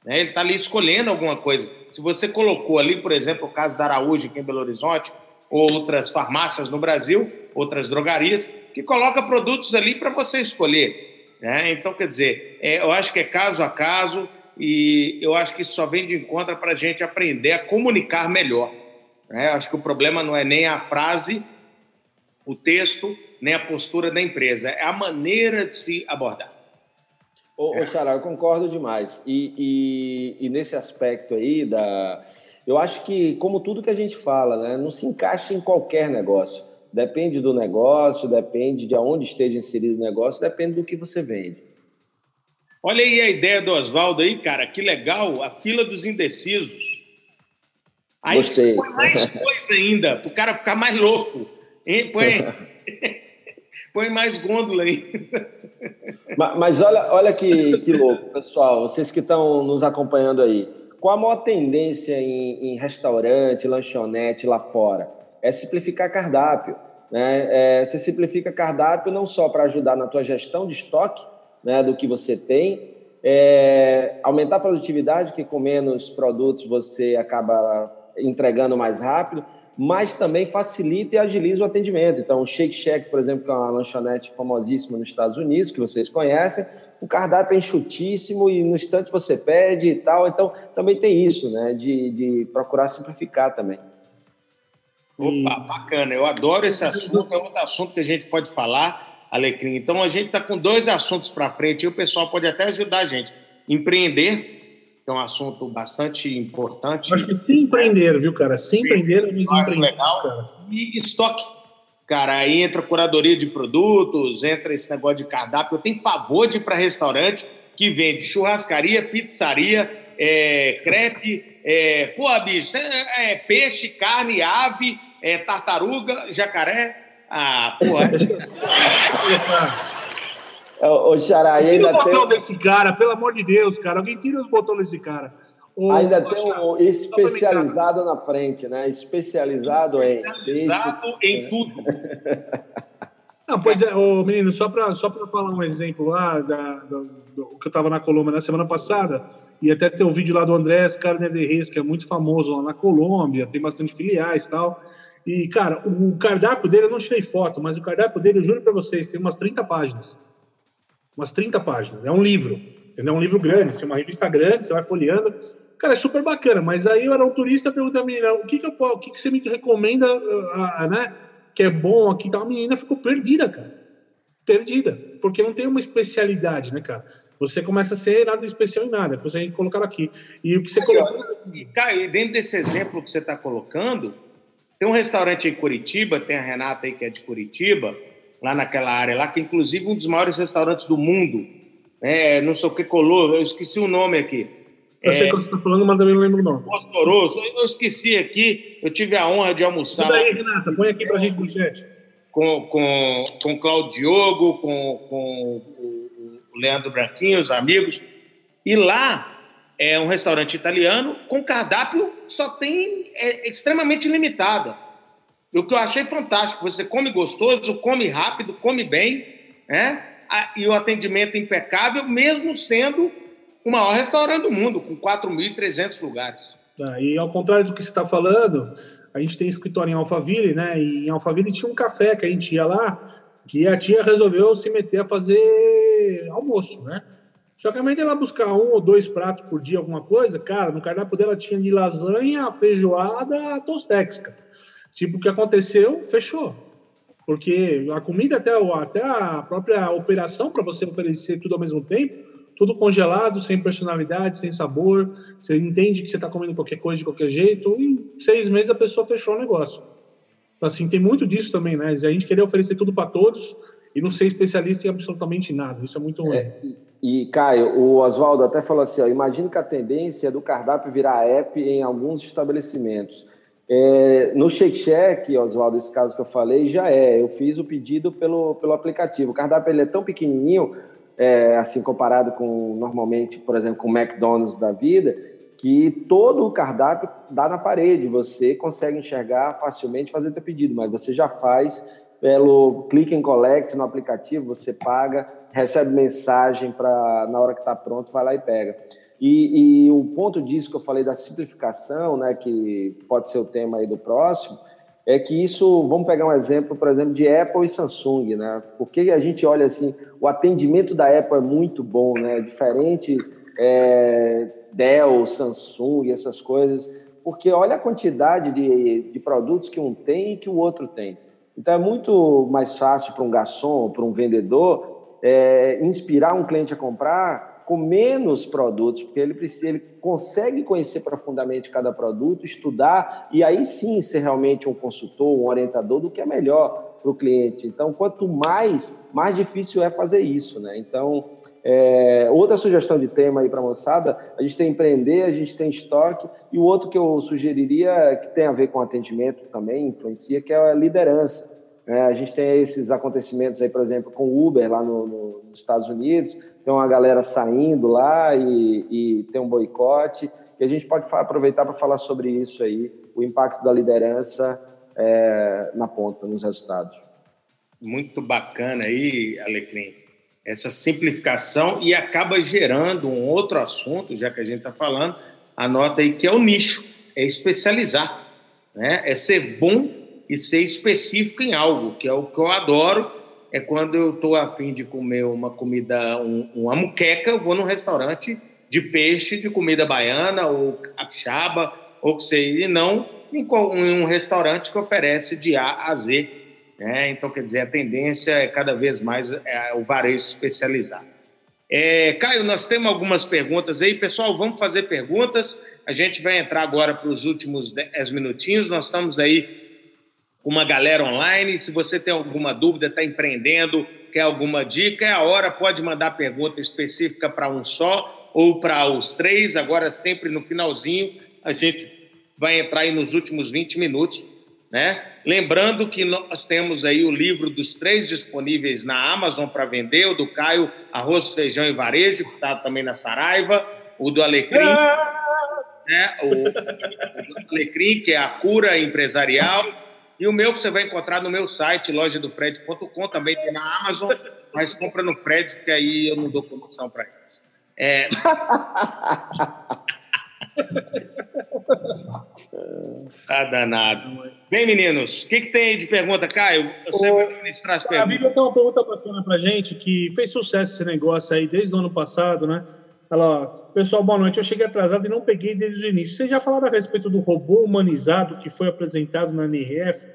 Né? Ele está ali escolhendo alguma coisa. Se você colocou ali, por exemplo, o caso da Araújo aqui em Belo Horizonte, ou outras farmácias no Brasil, outras drogarias, que coloca produtos ali para você escolher. Né? Então, quer dizer, é, eu acho que é caso a caso e eu acho que isso só vem de encontro para a gente aprender a comunicar melhor. Né? Acho que o problema não é nem a frase, o texto, nem a postura da empresa, é a maneira de se abordar. Ô, é. Xará, eu concordo demais. E, e, e, nesse aspecto aí, da, eu acho que, como tudo que a gente fala, né, não se encaixa em qualquer negócio. Depende do negócio, depende de onde esteja inserido o negócio, depende do que você vende. Olha aí a ideia do Oswaldo aí, cara, que legal, a fila dos indecisos. Aí Gostei. põe mais coisa ainda, para o cara ficar mais louco. Hein? Põe, põe mais gôndola aí. Mas, mas, olha, olha que, que louco, pessoal. Vocês que estão nos acompanhando aí. Qual a maior tendência em, em restaurante, lanchonete lá fora? É simplificar cardápio. Né? É, você simplifica cardápio não só para ajudar na tua gestão de estoque, né, do que você tem, é, aumentar a produtividade, que com menos produtos você acaba entregando mais rápido, mas também facilita e agiliza o atendimento. Então, o Shake Shack, por exemplo, que é uma lanchonete famosíssima nos Estados Unidos, que vocês conhecem, o cardápio é enxutíssimo e no instante você pede e tal. Então, também tem isso, né, de, de procurar simplificar também. Opa, bacana. Eu adoro esse assunto. É outro assunto que a gente pode falar, Alecrim. Então, a gente está com dois assuntos para frente e o pessoal pode até ajudar a gente. Empreender que é um assunto bastante importante. Acho que se empreender, viu, cara? Se empreender, é mais legal. Cara. E estoque. Cara, aí entra curadoria de produtos, entra esse negócio de cardápio. Eu tenho pavor de ir para restaurante que vende churrascaria, pizzaria, é, crepe, é, pô, bicho, é, é, peixe, carne, ave, é, tartaruga, jacaré. Ah, porra. Ô, Xará, tira ainda o botão tem... desse cara, pelo amor de Deus, cara. Alguém tira os botões desse cara. Ô, ainda tem um especializado na frente, né? Especializado em. Especializado em tudo. Não, pois é, ô, menino, só para só falar um exemplo lá da, do, do, que eu estava na Colômbia na semana passada, e até tem um vídeo lá do Andrés Carne de Reis, que é muito famoso lá na Colômbia, tem bastante filiais e tal. E, cara, o cardápio dele, eu não tirei foto, mas o cardápio dele, eu juro para vocês, tem umas 30 páginas. Umas 30 páginas. É um livro. Entendeu? É um livro grande, assim, uma revista grande, você vai folheando. Cara, é super bacana. Mas aí eu era um turista, perguntei a menina, o que, que, eu, o que, que você me recomenda, uh, uh, né? Que é bom aqui tal. A menina ficou perdida, cara. Perdida. Porque não tem uma especialidade, né, cara? Você começa a ser nada especial em nada. Depois a gente colocar aqui. E o que você colocou. Caio, dentro desse exemplo que você está colocando, tem um restaurante em Curitiba, tem a Renata aí que é de Curitiba, lá naquela área lá, que é inclusive um dos maiores restaurantes do mundo. É, não sei o que colou, eu esqueci o nome aqui. Eu é, sei o que você está falando, mas também não lembro o nome. Postoroso, eu esqueci aqui, eu tive a honra de almoçar. Tudo aí, Renata, põe aqui para a gente no chat. Com, com, com Claudio Diogo, com, com o Leandro Branquinho, os amigos. E lá é um restaurante italiano com cardápio só tem é, extremamente limitada. O que eu achei fantástico, você come gostoso, come rápido, come bem, né? E o atendimento impecável, mesmo sendo o maior restaurante do mundo, com 4.300 lugares. Ah, e ao contrário do que você está falando, a gente tem escritório em Alphaville, né? E em Alphaville tinha um café que a gente ia lá, que a tia resolveu se meter a fazer almoço, né? Só que a mãe dela buscar um ou dois pratos por dia, alguma coisa, cara, no cardápio dela tinha de lasanha, feijoada, tostex, cara. Tipo, o que aconteceu, fechou. Porque a comida, até, até a própria operação para você oferecer tudo ao mesmo tempo, tudo congelado, sem personalidade, sem sabor. Você entende que você está comendo qualquer coisa de qualquer jeito. E em seis meses a pessoa fechou o negócio. Então, assim, tem muito disso também, né? A gente querer oferecer tudo para todos e não ser especialista em absolutamente nada. Isso é muito ruim. É, e, Caio, o Oswaldo até falou assim: ó, imagine que a tendência é do cardápio virar app em alguns estabelecimentos. É, no Shake Shack, Oswaldo, esse caso que eu falei, já é. Eu fiz o pedido pelo, pelo aplicativo. O cardápio ele é tão pequenininho, é, assim, comparado com, normalmente, por exemplo, com o McDonald's da vida, que todo o cardápio dá na parede. Você consegue enxergar facilmente fazer o seu pedido, mas você já faz pelo click and collect no aplicativo, você paga, recebe mensagem para na hora que está pronto, vai lá e pega. E, e, o ponto disso que eu falei da simplificação, né, que pode ser o tema aí do próximo, é que isso, vamos pegar um exemplo, por exemplo, de Apple e Samsung, né? Porque a gente olha assim, o atendimento da Apple é muito bom, né? Diferente é, Dell, Samsung, essas coisas, porque olha a quantidade de, de produtos que um tem e que o outro tem. Então é muito mais fácil para um garçom, para um vendedor, é, inspirar um cliente a comprar com menos produtos, porque ele precisa, ele consegue conhecer profundamente cada produto, estudar e aí sim ser realmente um consultor, um orientador do que é melhor para o cliente. Então, quanto mais, mais difícil é fazer isso, né? Então, é, outra sugestão de tema aí para a moçada, a gente tem empreender, a gente tem estoque, e o outro que eu sugeriria, que tem a ver com atendimento também, influencia, que é a liderança. É, a gente tem esses acontecimentos aí, por exemplo, com o Uber lá no, no, nos Estados Unidos, tem uma galera saindo lá e, e tem um boicote, e a gente pode aproveitar para falar sobre isso aí, o impacto da liderança é, na ponta, nos resultados. Muito bacana aí, Alecrim essa simplificação e acaba gerando um outro assunto, já que a gente está falando, anota aí que é o nicho, é especializar, né? é ser bom e ser específico em algo, que é o que eu adoro, é quando eu estou afim de comer uma comida, um, uma muqueca, eu vou num restaurante de peixe, de comida baiana ou capixaba, ou que seja, e não em um restaurante que oferece de A a Z né? Então, quer dizer, a tendência é cada vez mais é, o varejo especializado. É, Caio, nós temos algumas perguntas aí. Pessoal, vamos fazer perguntas. A gente vai entrar agora para os últimos 10 minutinhos. Nós estamos aí uma galera online. Se você tem alguma dúvida, está empreendendo, quer alguma dica, é a hora. Pode mandar pergunta específica para um só ou para os três. Agora, sempre no finalzinho, a gente vai entrar aí nos últimos 20 minutos né? Lembrando que nós temos aí o livro dos três disponíveis na Amazon para vender, o do Caio, Arroz, Feijão e Varejo, que está também na Saraiva, o do Alecrim, né? o, o do Alecrim, que é a cura empresarial, e o meu que você vai encontrar no meu site, lojadofred.com, também tem na Amazon, mas compra no Fred, porque aí eu não dou promoção para eles. É... Tá danado. Bem, meninos, o que, que tem aí de pergunta, Caio? Você Ô, vai ministrar as perguntas. A Bíblia tem uma pergunta bacana pra gente, que fez sucesso esse negócio aí desde o ano passado, né? Ela, pessoal, boa noite. Eu cheguei atrasado e não peguei desde o início. Vocês já falaram a respeito do robô humanizado que foi apresentado na NRF?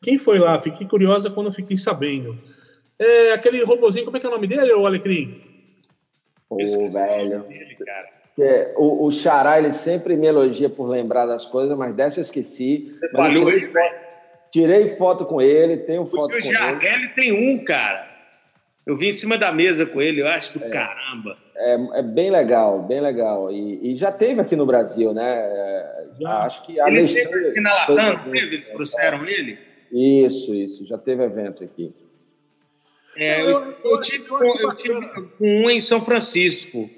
Quem foi lá? Fiquei curiosa quando fiquei sabendo. É aquele robozinho, como é que é o nome dele, ô Alecrim? Ô, velho. É, o, o Xará, ele sempre me elogia por lembrar das coisas, mas dessa eu esqueci. Mas eu tirei, foto, tirei, foto com ele, tenho foto o com ele. tem um, cara. Eu vi em cima da mesa com ele, eu acho do é, caramba. É, é, bem legal, bem legal. E, e, já teve aqui no Brasil, né? É, acho que a ele teve aqui na Latam, teve? Eles trouxeram ele? Isso, isso. Já teve evento aqui. É, eu, eu, eu, tive, eu, tive, um em São Francisco,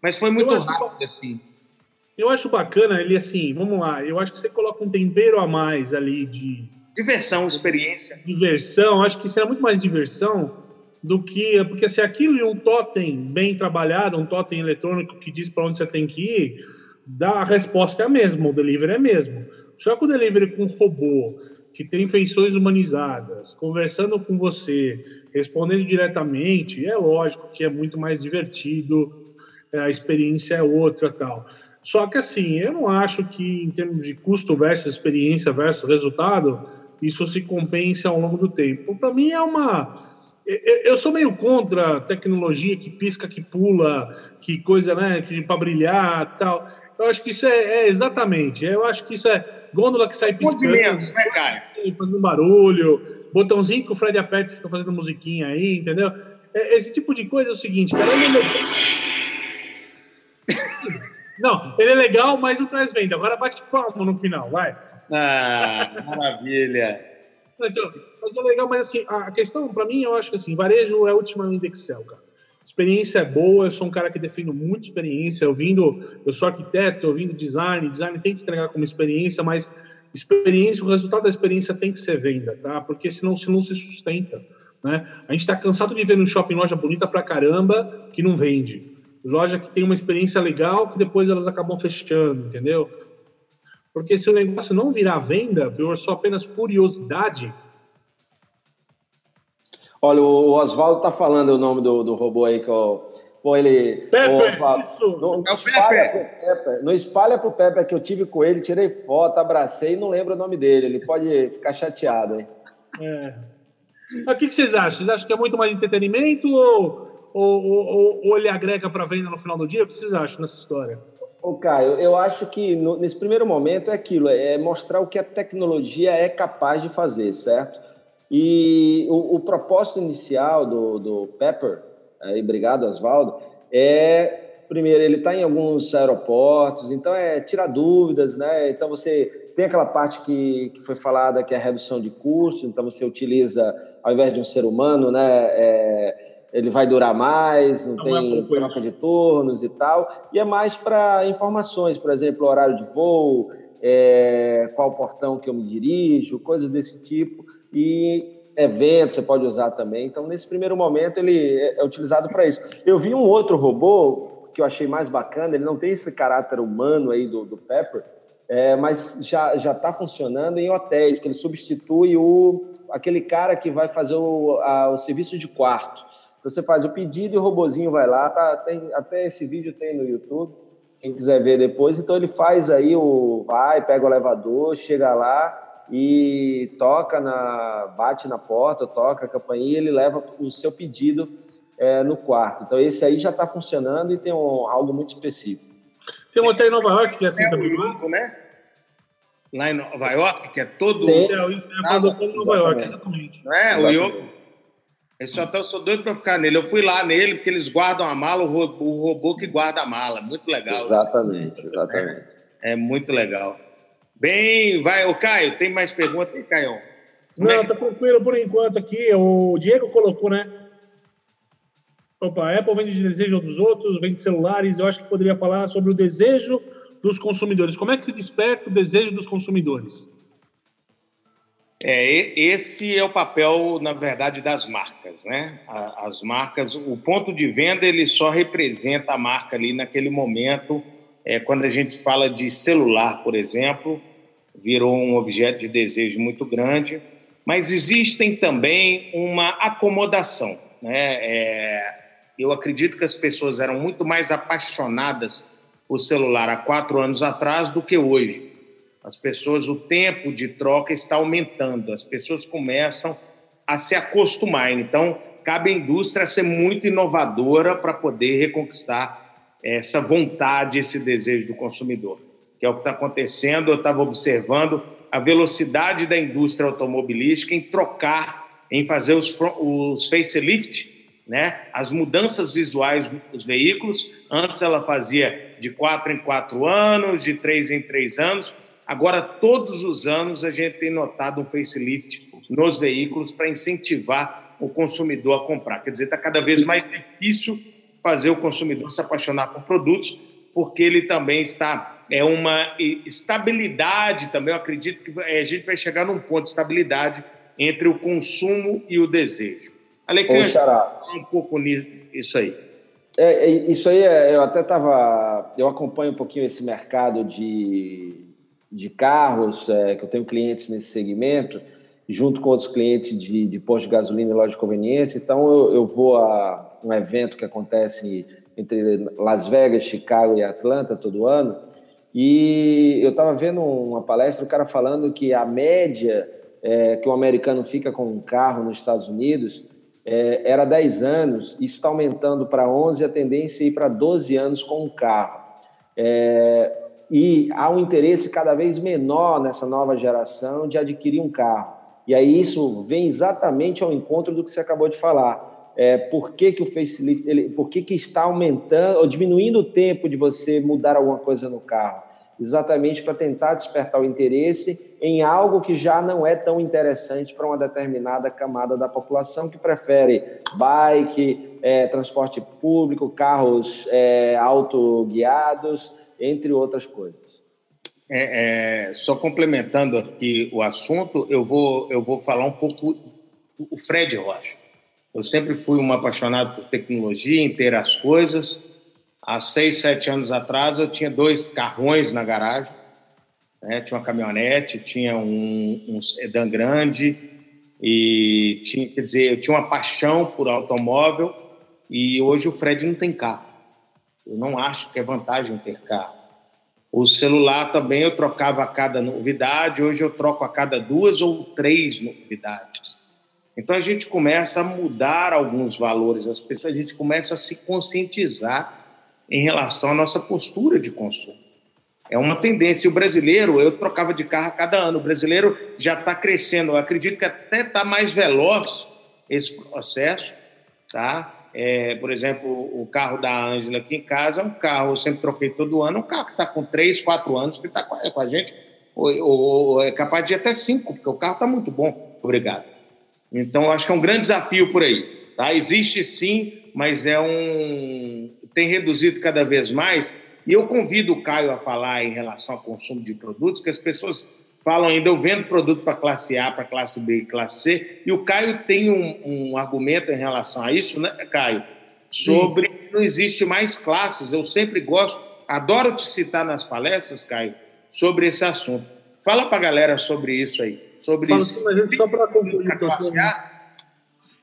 mas foi muito rápido, assim. Eu acho bacana ele assim, vamos lá, eu acho que você coloca um tempero a mais ali de. Diversão, experiência. Diversão, acho que será muito mais diversão do que. Porque se aquilo e um totem bem trabalhado, um totem eletrônico que diz para onde você tem que ir, dá, a resposta é a mesma, o delivery é mesmo. Só que o delivery com robô, que tem feições humanizadas, conversando com você, respondendo diretamente, é lógico que é muito mais divertido, é, a experiência é outra tal. Só que assim, eu não acho que em termos de custo versus experiência versus resultado, isso se compensa ao longo do tempo. Para mim é uma eu sou meio contra tecnologia que pisca, que pula, que coisa, né, para brilhar, tal. Eu acho que isso é, é, exatamente. Eu acho que isso é gôndola que sai piscando, né, Caio? Fazendo barulho, botãozinho que o Fred aperta e fica fazendo musiquinha aí, entendeu? É, esse tipo de coisa é o seguinte, cara. Ele é não, ele é legal, mas não traz venda. Agora bate palma no final, vai. Ah, maravilha. Então, mas é legal, mas assim, a questão, para mim, eu acho que assim, varejo é ultimamente Excel, cara. Experiência é boa, eu sou um cara que defino muito experiência, eu vindo, eu sou arquiteto, eu vindo design, design tem que entregar como experiência, mas experiência, o resultado da experiência tem que ser venda, tá? Porque senão, se não se sustenta, né? A gente está cansado de ver no shopping loja bonita pra caramba que não vende. Loja que tem uma experiência legal que depois elas acabam fechando, entendeu? Porque se o negócio não virar venda, for só apenas curiosidade. Olha, o Oswaldo está falando o nome do, do robô aí que eu. Pô, ele. Pepe, Osvaldo, isso. Não, é o espalha Pepe. Pepe. Não espalha pro Pepe que eu tive com ele, tirei foto, abracei e não lembro o nome dele. Ele pode ficar chateado, hein? É. Mas o que, que vocês acham? Vocês acham que é muito mais entretenimento ou, ou, ou, ou ele agrega para venda no final do dia? O que vocês acham nessa história? Ô, Caio, eu acho que no, nesse primeiro momento é aquilo, é mostrar o que a tecnologia é capaz de fazer, certo? E o, o propósito inicial do, do Pepper, aí, obrigado, Oswaldo, é, primeiro, ele está em alguns aeroportos, então é tirar dúvidas, né? Então você tem aquela parte que, que foi falada que é a redução de custo, então você utiliza, ao invés de um ser humano, né? É, ele vai durar mais, não, não tem é troca de turnos e tal. E é mais para informações, por exemplo, horário de voo, é, qual portão que eu me dirijo, coisas desse tipo. E eventos você pode usar também. Então, nesse primeiro momento, ele é, é utilizado para isso. Eu vi um outro robô que eu achei mais bacana, ele não tem esse caráter humano aí do, do Pepper, é, mas já já está funcionando em hotéis, que ele substitui o, aquele cara que vai fazer o, a, o serviço de quarto. Então você faz o pedido e o robozinho vai lá, tá, tem, até esse vídeo tem no YouTube, quem quiser ver depois. Então ele faz aí o vai, pega o elevador, chega lá e toca na, bate na porta, toca a campainha, e ele leva o seu pedido é, no quarto. Então esse aí já está funcionando e tem um, algo muito específico. Tem um hotel em Nova York que é assim é também, grupo, né? Lá em Nova York, que é todo. Tem, é, isso é em Nova York, exatamente. Não é? O Yoko esse hotel eu sou doido para ficar nele. Eu fui lá nele porque eles guardam a mala, o robô, o robô que guarda a mala. Muito legal. Exatamente, exatamente. É, é muito legal. Bem, vai, o Caio, tem mais perguntas aí, Caio? Como é Não, é que... tá tranquilo por enquanto aqui. O Diego colocou, né? Opa, a Apple vende de desejo dos outros, vende celulares. Eu acho que poderia falar sobre o desejo dos consumidores. Como é que se desperta o desejo dos consumidores? É, esse é o papel, na verdade, das marcas, né? As marcas, o ponto de venda ele só representa a marca ali naquele momento. É, quando a gente fala de celular, por exemplo, virou um objeto de desejo muito grande, mas existem também uma acomodação. Né? É, eu acredito que as pessoas eram muito mais apaixonadas por celular há quatro anos atrás do que hoje. As pessoas, o tempo de troca está aumentando, as pessoas começam a se acostumar. Então, cabe à indústria ser muito inovadora para poder reconquistar essa vontade, esse desejo do consumidor, que é o que está acontecendo. Eu estava observando a velocidade da indústria automobilística em trocar, em fazer os, os facelift, né? as mudanças visuais dos veículos. Antes ela fazia de quatro em quatro anos, de três em três anos. Agora, todos os anos, a gente tem notado um facelift nos veículos para incentivar o consumidor a comprar. Quer dizer, está cada vez mais difícil fazer o consumidor se apaixonar por produtos, porque ele também está é uma estabilidade também. Eu acredito que é, a gente vai chegar num ponto de estabilidade entre o consumo e o desejo. Alecrim, um pouco nisso aí. É, é, isso aí, é, eu até estava. Eu acompanho um pouquinho esse mercado de, de carros, é, que eu tenho clientes nesse segmento, junto com outros clientes de, de posto de gasolina e loja de conveniência. Então, eu, eu vou a um evento que acontece entre Las Vegas, Chicago e Atlanta todo ano. E eu estava vendo uma palestra, o cara falando que a média é, que um americano fica com um carro nos Estados Unidos é, era 10 anos, isso está aumentando para 11, a tendência é ir para 12 anos com um carro. É, e há um interesse cada vez menor nessa nova geração de adquirir um carro. E aí isso vem exatamente ao encontro do que você acabou de falar é, por que, que o facelift, ele, por que, que está aumentando ou diminuindo o tempo de você mudar alguma coisa no carro? Exatamente para tentar despertar o interesse em algo que já não é tão interessante para uma determinada camada da população que prefere bike, é, transporte público, carros é, autoguiados, entre outras coisas. É, é, só complementando aqui o assunto, eu vou, eu vou falar um pouco o Fred Rocha. Eu sempre fui um apaixonado por tecnologia, em ter as coisas. Há seis, sete anos atrás, eu tinha dois carrões na garagem. Né? Tinha uma caminhonete, tinha um, um sedã grande e tinha, quer dizer, eu tinha uma paixão por automóvel e hoje o Fred não tem carro. Eu não acho que é vantagem ter carro. O celular também eu trocava a cada novidade, hoje eu troco a cada duas ou três novidades. Então a gente começa a mudar alguns valores, as pessoas, a gente começa a se conscientizar em relação à nossa postura de consumo. É uma tendência. O brasileiro, eu trocava de carro a cada ano. O brasileiro já está crescendo. Eu acredito que até está mais veloz esse processo, tá? É, por exemplo, o carro da Ângela aqui em casa é um carro, eu sempre troquei todo ano, um carro que está com 3, 4 anos, que está com a gente, ou, ou, é capaz de ir até 5, porque o carro está muito bom. Obrigado. Então, acho que é um grande desafio por aí. Tá? Existe sim, mas é um tem reduzido cada vez mais. E eu convido o Caio a falar em relação ao consumo de produtos, que as pessoas falam ainda, eu vendo produto para classe A, para classe B e classe C, e o Caio tem um, um argumento em relação a isso, né, Caio? Sobre Sim. não existe mais classes. Eu sempre gosto, adoro te citar nas palestras, Caio, sobre esse assunto. Fala para a galera sobre isso aí. Sobre Fala, isso. Mas só para concluir tema.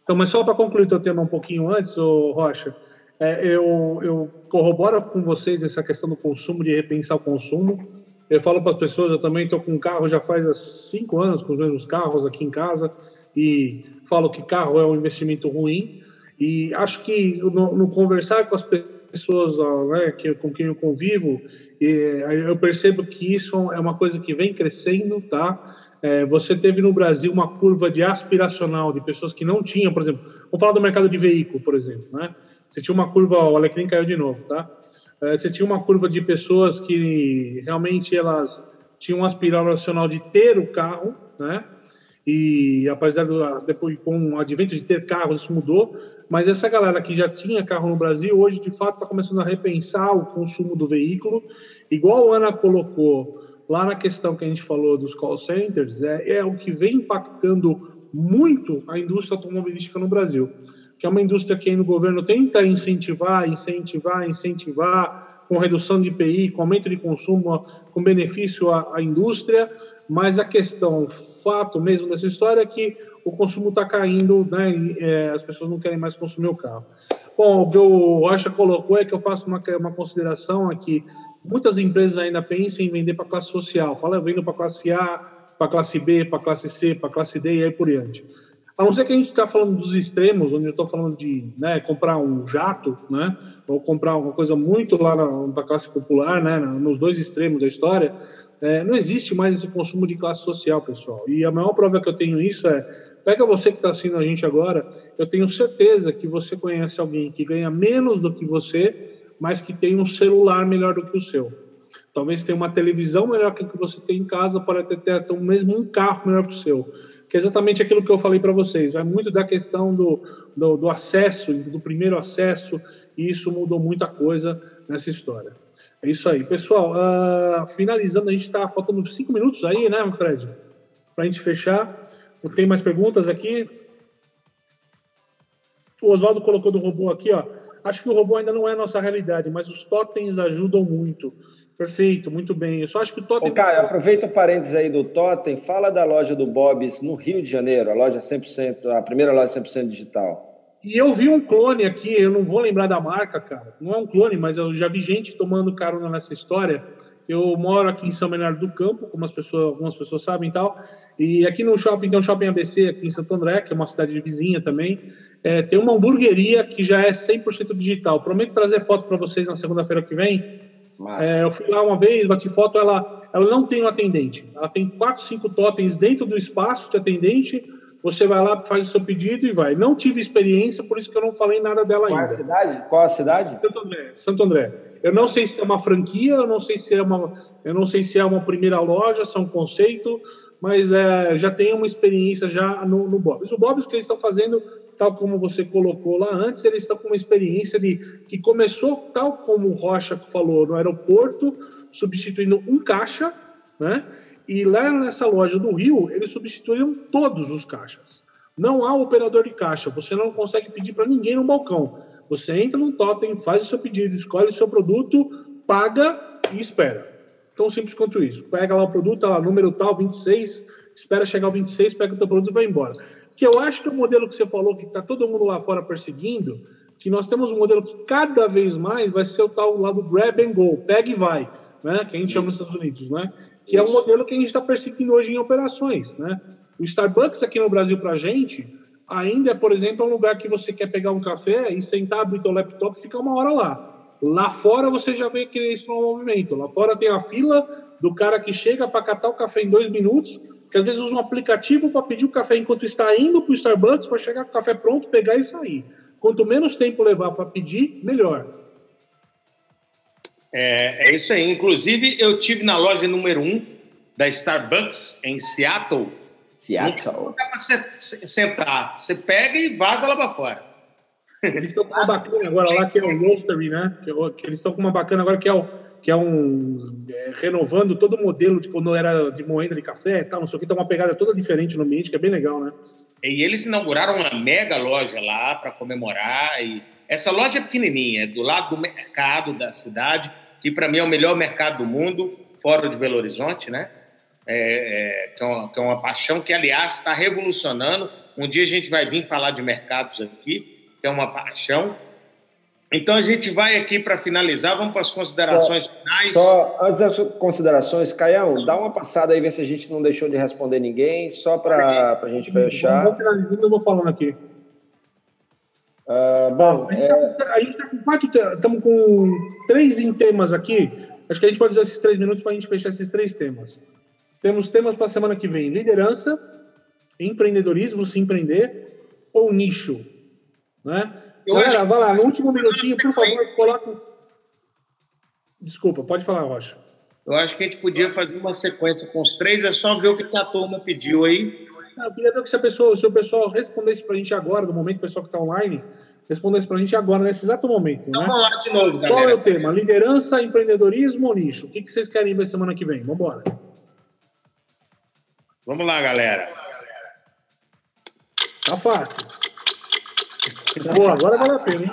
Então, mas só para concluir o teu tema um pouquinho antes, ô Rocha, é, eu, eu corroboro com vocês essa questão do consumo, de repensar o consumo. Eu falo para as pessoas, eu também estou com um carro já faz cinco anos com os mesmos carros aqui em casa e falo que carro é um investimento ruim. E acho que no, no conversar com as pessoas né, que, com quem eu convivo, eu percebo que isso é uma coisa que vem crescendo, tá? É, você teve no Brasil uma curva de aspiracional de pessoas que não tinham, por exemplo, vamos falar do mercado de veículo, por exemplo, né? Você tinha uma curva, o Alecrim caiu de novo, tá? É, você tinha uma curva de pessoas que realmente elas tinham um aspiracional de ter o carro, né? E apesar do depois com o advento de ter carro isso mudou, mas essa galera que já tinha carro no Brasil, hoje de fato está começando a repensar o consumo do veículo. Igual a Ana colocou lá na questão que a gente falou dos call centers, é, é o que vem impactando muito a indústria automobilística no Brasil, que é uma indústria que aí no governo tenta incentivar, incentivar, incentivar, com redução de IPI, com aumento de consumo, com benefício à, à indústria, mas a questão, fato mesmo dessa história é que o consumo está caindo, né, e, é, as pessoas não querem mais consumir o carro. Bom, o que o Rocha colocou é que eu faço uma, uma consideração aqui. Muitas empresas ainda pensam em vender para classe social. Fala, eu vendo para classe A, para classe B, para classe C, para classe D e aí por diante. A não ser que a gente está falando dos extremos, onde eu estou falando de né, comprar um jato, né, ou comprar uma coisa muito lá na, na classe popular, né, nos dois extremos da história, é, não existe mais esse consumo de classe social, pessoal. E a maior prova que eu tenho isso é, pega você que está assistindo a gente agora, eu tenho certeza que você conhece alguém que ganha menos do que você, mas que tem um celular melhor do que o seu. Talvez tenha uma televisão melhor que a que você tem em casa, pode até ter até mesmo um carro melhor que o seu que é exatamente aquilo que eu falei para vocês. Vai muito da questão do, do, do, acesso, do primeiro acesso, e isso mudou muita coisa nessa história. É isso aí. Pessoal, uh, finalizando, a gente está faltando cinco minutos aí, né, Fred? Para a gente fechar. Tem mais perguntas aqui? O Oswaldo colocou do robô aqui, ó. Acho que o robô ainda não é a nossa realidade, mas os totens ajudam muito. Perfeito, muito bem. Eu só acho que o Totem. Ô, cara, aproveita o parênteses aí do Totem, fala da loja do Bob's no Rio de Janeiro, a loja 100%, a primeira loja 100% digital. E eu vi um clone aqui, eu não vou lembrar da marca, cara. Não é um clone, mas eu já vi gente tomando carona nessa história. Eu moro aqui em São Bernardo do Campo, como as pessoas, algumas pessoas sabem e tal. E aqui no shopping, tem um shopping ABC aqui em Santo André, que é uma cidade vizinha também. É, tem uma hamburgueria que já é 100% digital. Prometo trazer foto para vocês na segunda-feira que vem é, eu fui lá uma vez, bati foto, ela, ela não tem um atendente. Ela tem quatro, cinco totens dentro do espaço de atendente. Você vai lá, faz o seu pedido e vai. Não tive experiência, por isso que eu não falei nada dela Qual ainda. Qual a cidade? Qual a cidade? Santo André. Santo André. Eu não sei se é uma franquia, eu não sei se é uma, eu não sei se é uma primeira loja, se é um conceito, mas é, já tem uma experiência já no, no Bob's. O Bob's que eles estão fazendo tal como você colocou lá antes, eles estão com uma experiência de que começou, tal como o Rocha falou, no aeroporto, substituindo um caixa, né? E lá nessa loja do Rio, eles substituíram todos os caixas. Não há operador de caixa, você não consegue pedir para ninguém no balcão. Você entra no totem, faz o seu pedido, escolhe o seu produto, paga e espera. Tão simples quanto isso. Pega lá o produto, tá lá, número tal, 26, espera chegar o 26, pega o teu produto e vai embora que eu acho que é o modelo que você falou, que está todo mundo lá fora perseguindo, que nós temos um modelo que cada vez mais vai ser o tal lado grab and go, pega e vai, né? que a gente chama nos Estados Unidos, né? que é um modelo que a gente está perseguindo hoje em operações. Né? O Starbucks aqui no Brasil para a gente ainda é, por exemplo, um lugar que você quer pegar um café e sentar, abrir teu laptop e ficar uma hora lá. Lá fora você já vê que isso no movimento. Lá fora tem a fila do cara que chega para catar o café em dois minutos, que às vezes usa um aplicativo para pedir o café enquanto está indo para o Starbucks para chegar com o café pronto, pegar e sair. Quanto menos tempo levar para pedir, melhor. É, é, isso aí. Inclusive, eu tive na loja número 1 um da Starbucks em Seattle. Seattle. Não dá para sentar. Você pega e vaza lá para fora. Eles estão com uma bacana agora lá, que é o Roastery, né? Que, que eles estão com uma bacana agora, que é o que é um é, renovando todo o modelo de quando era de moenda de café e tal, não sei o que, então uma pegada toda diferente no ambiente, que é bem legal, né? E eles inauguraram uma mega loja lá para comemorar. E essa loja é pequenininha, é do lado do mercado da cidade, que para mim é o melhor mercado do mundo, fora de Belo Horizonte, né? É, é, que, é uma, que é uma paixão que, aliás, está revolucionando. Um dia a gente vai vir falar de mercados aqui, que é uma paixão. Então a gente vai aqui para finalizar, vamos para as considerações só, finais. Só antes das considerações, Caião, dá uma passada aí, ver se a gente não deixou de responder ninguém, só para a gente fechar. Vamos finalizando, eu vou falando aqui. Uh, bom, a gente está é... tá com quatro, estamos com três em temas aqui. Acho que a gente pode usar esses três minutos para a gente fechar esses três temas. Temos temas para a semana que vem: liderança, empreendedorismo, se empreender ou nicho, né? Eu Galera, vai lá, no último minutinho, por favor, coloca. Desculpa, pode falar, Rocha. Eu acho que a gente podia fazer uma sequência com os três, é só ver o que a turma pediu aí. Eu queria ver que se, a pessoa, se o pessoal respondesse para a gente agora, no momento, o pessoal que está online, respondesse para a gente agora, nesse exato momento. Então, né? Vamos lá de novo, galera. Qual é o tema? Liderança, empreendedorismo ou nicho? O que, que vocês querem ver semana que vem? Vamos embora. Vamos lá, galera. Tá fácil. Pô, agora vale a pena, hein?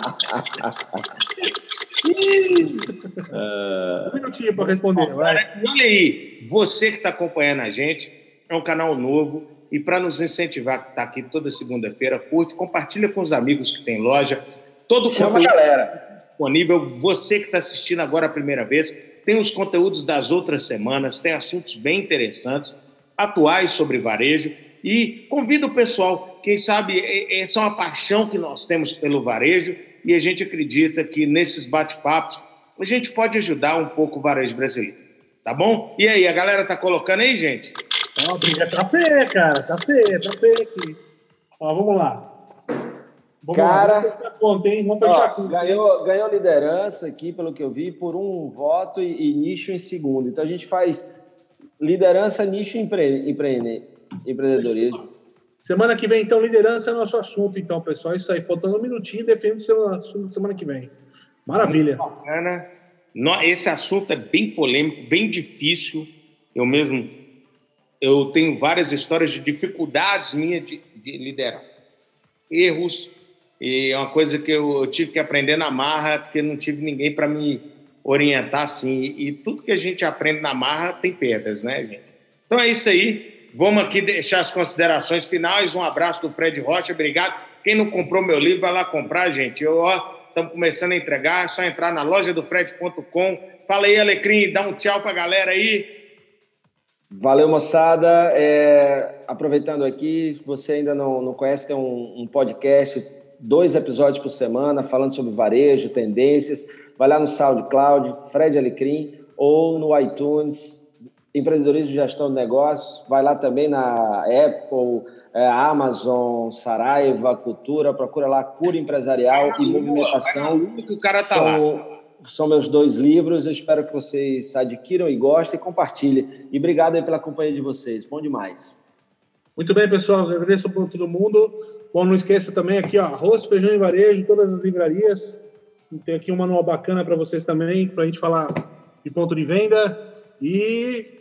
Um minutinho para responder. Vai. Olha aí, você que está acompanhando a gente, é um canal novo. E para nos incentivar, que está aqui toda segunda-feira, curte, compartilha com os amigos que tem loja. Todo Chama conteúdo galera. disponível. Você que está assistindo agora a primeira vez, tem os conteúdos das outras semanas, tem assuntos bem interessantes, atuais sobre varejo. E convido o pessoal, quem sabe, essa é uma paixão que nós temos pelo varejo e a gente acredita que nesses bate-papos a gente pode ajudar um pouco o varejo brasileiro. Tá bom? E aí, a galera tá colocando aí, gente? Ó, briga tá feia, cara. Tá feia, tá feia aqui. Ó, vamos lá. Vamos cara, lá. Vamos fechar conta, hein? Vamos fechar ó, conta. Ganhou, ganhou liderança aqui, pelo que eu vi, por um voto e, e nicho em segundo. Então a gente faz liderança, nicho e empre, empre, empreendedorismo. Semana que vem, então, liderança é nosso assunto, então, pessoal. É isso aí. Faltando um minutinho, defendo semana, semana que vem. Maravilha. Muito bacana. Esse assunto é bem polêmico, bem difícil. Eu mesmo eu tenho várias histórias de dificuldades minhas de, de liderar. Erros, e é uma coisa que eu, eu, tive que aprender na marra, porque não tive ninguém para me orientar assim. E tudo que a gente aprende na marra tem perdas, né, gente? Então é isso aí. Vamos aqui deixar as considerações finais. Um abraço do Fred Rocha, obrigado. Quem não comprou meu livro, vai lá comprar, gente. Eu, ó, estamos começando a entregar, é só entrar na loja do Fred.com. Fala aí, Alecrim, dá um tchau para a galera aí. Valeu, moçada. É, aproveitando aqui, se você ainda não, não conhece, tem um, um, podcast, dois episódios por semana, falando sobre varejo, tendências. Vai lá no SoundCloud, Fred Alecrim, ou no iTunes, Empreendedorismo e Gestão de Negócios. Vai lá também na Apple, é, Amazon, Saraiva, Cultura. Procura lá Cura Empresarial e Movimentação. que o cara tá São, lá são meus dois livros. Eu espero que vocês adquiram e gostem e compartilhem. E obrigado aí pela companhia de vocês. Bom demais. Muito bem, pessoal. Agradeço por todo mundo. Bom, não esqueça também aqui, ó, arroz, feijão e varejo, todas as livrarias. Tem aqui um manual bacana para vocês também, para a gente falar de ponto de venda. E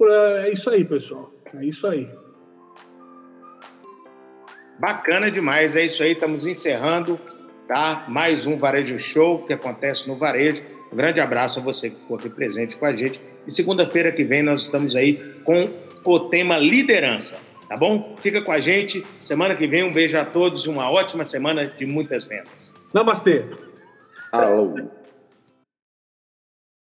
é isso aí, pessoal. É isso aí. Bacana demais, é isso aí. Estamos encerrando tá? Mais um Varejo Show que acontece no Varejo. Um grande abraço a você que ficou aqui presente com a gente. E segunda-feira que vem nós estamos aí com o tema liderança, tá bom? Fica com a gente. Semana que vem um beijo a todos e uma ótima semana de muitas vendas. Namastê. Alô.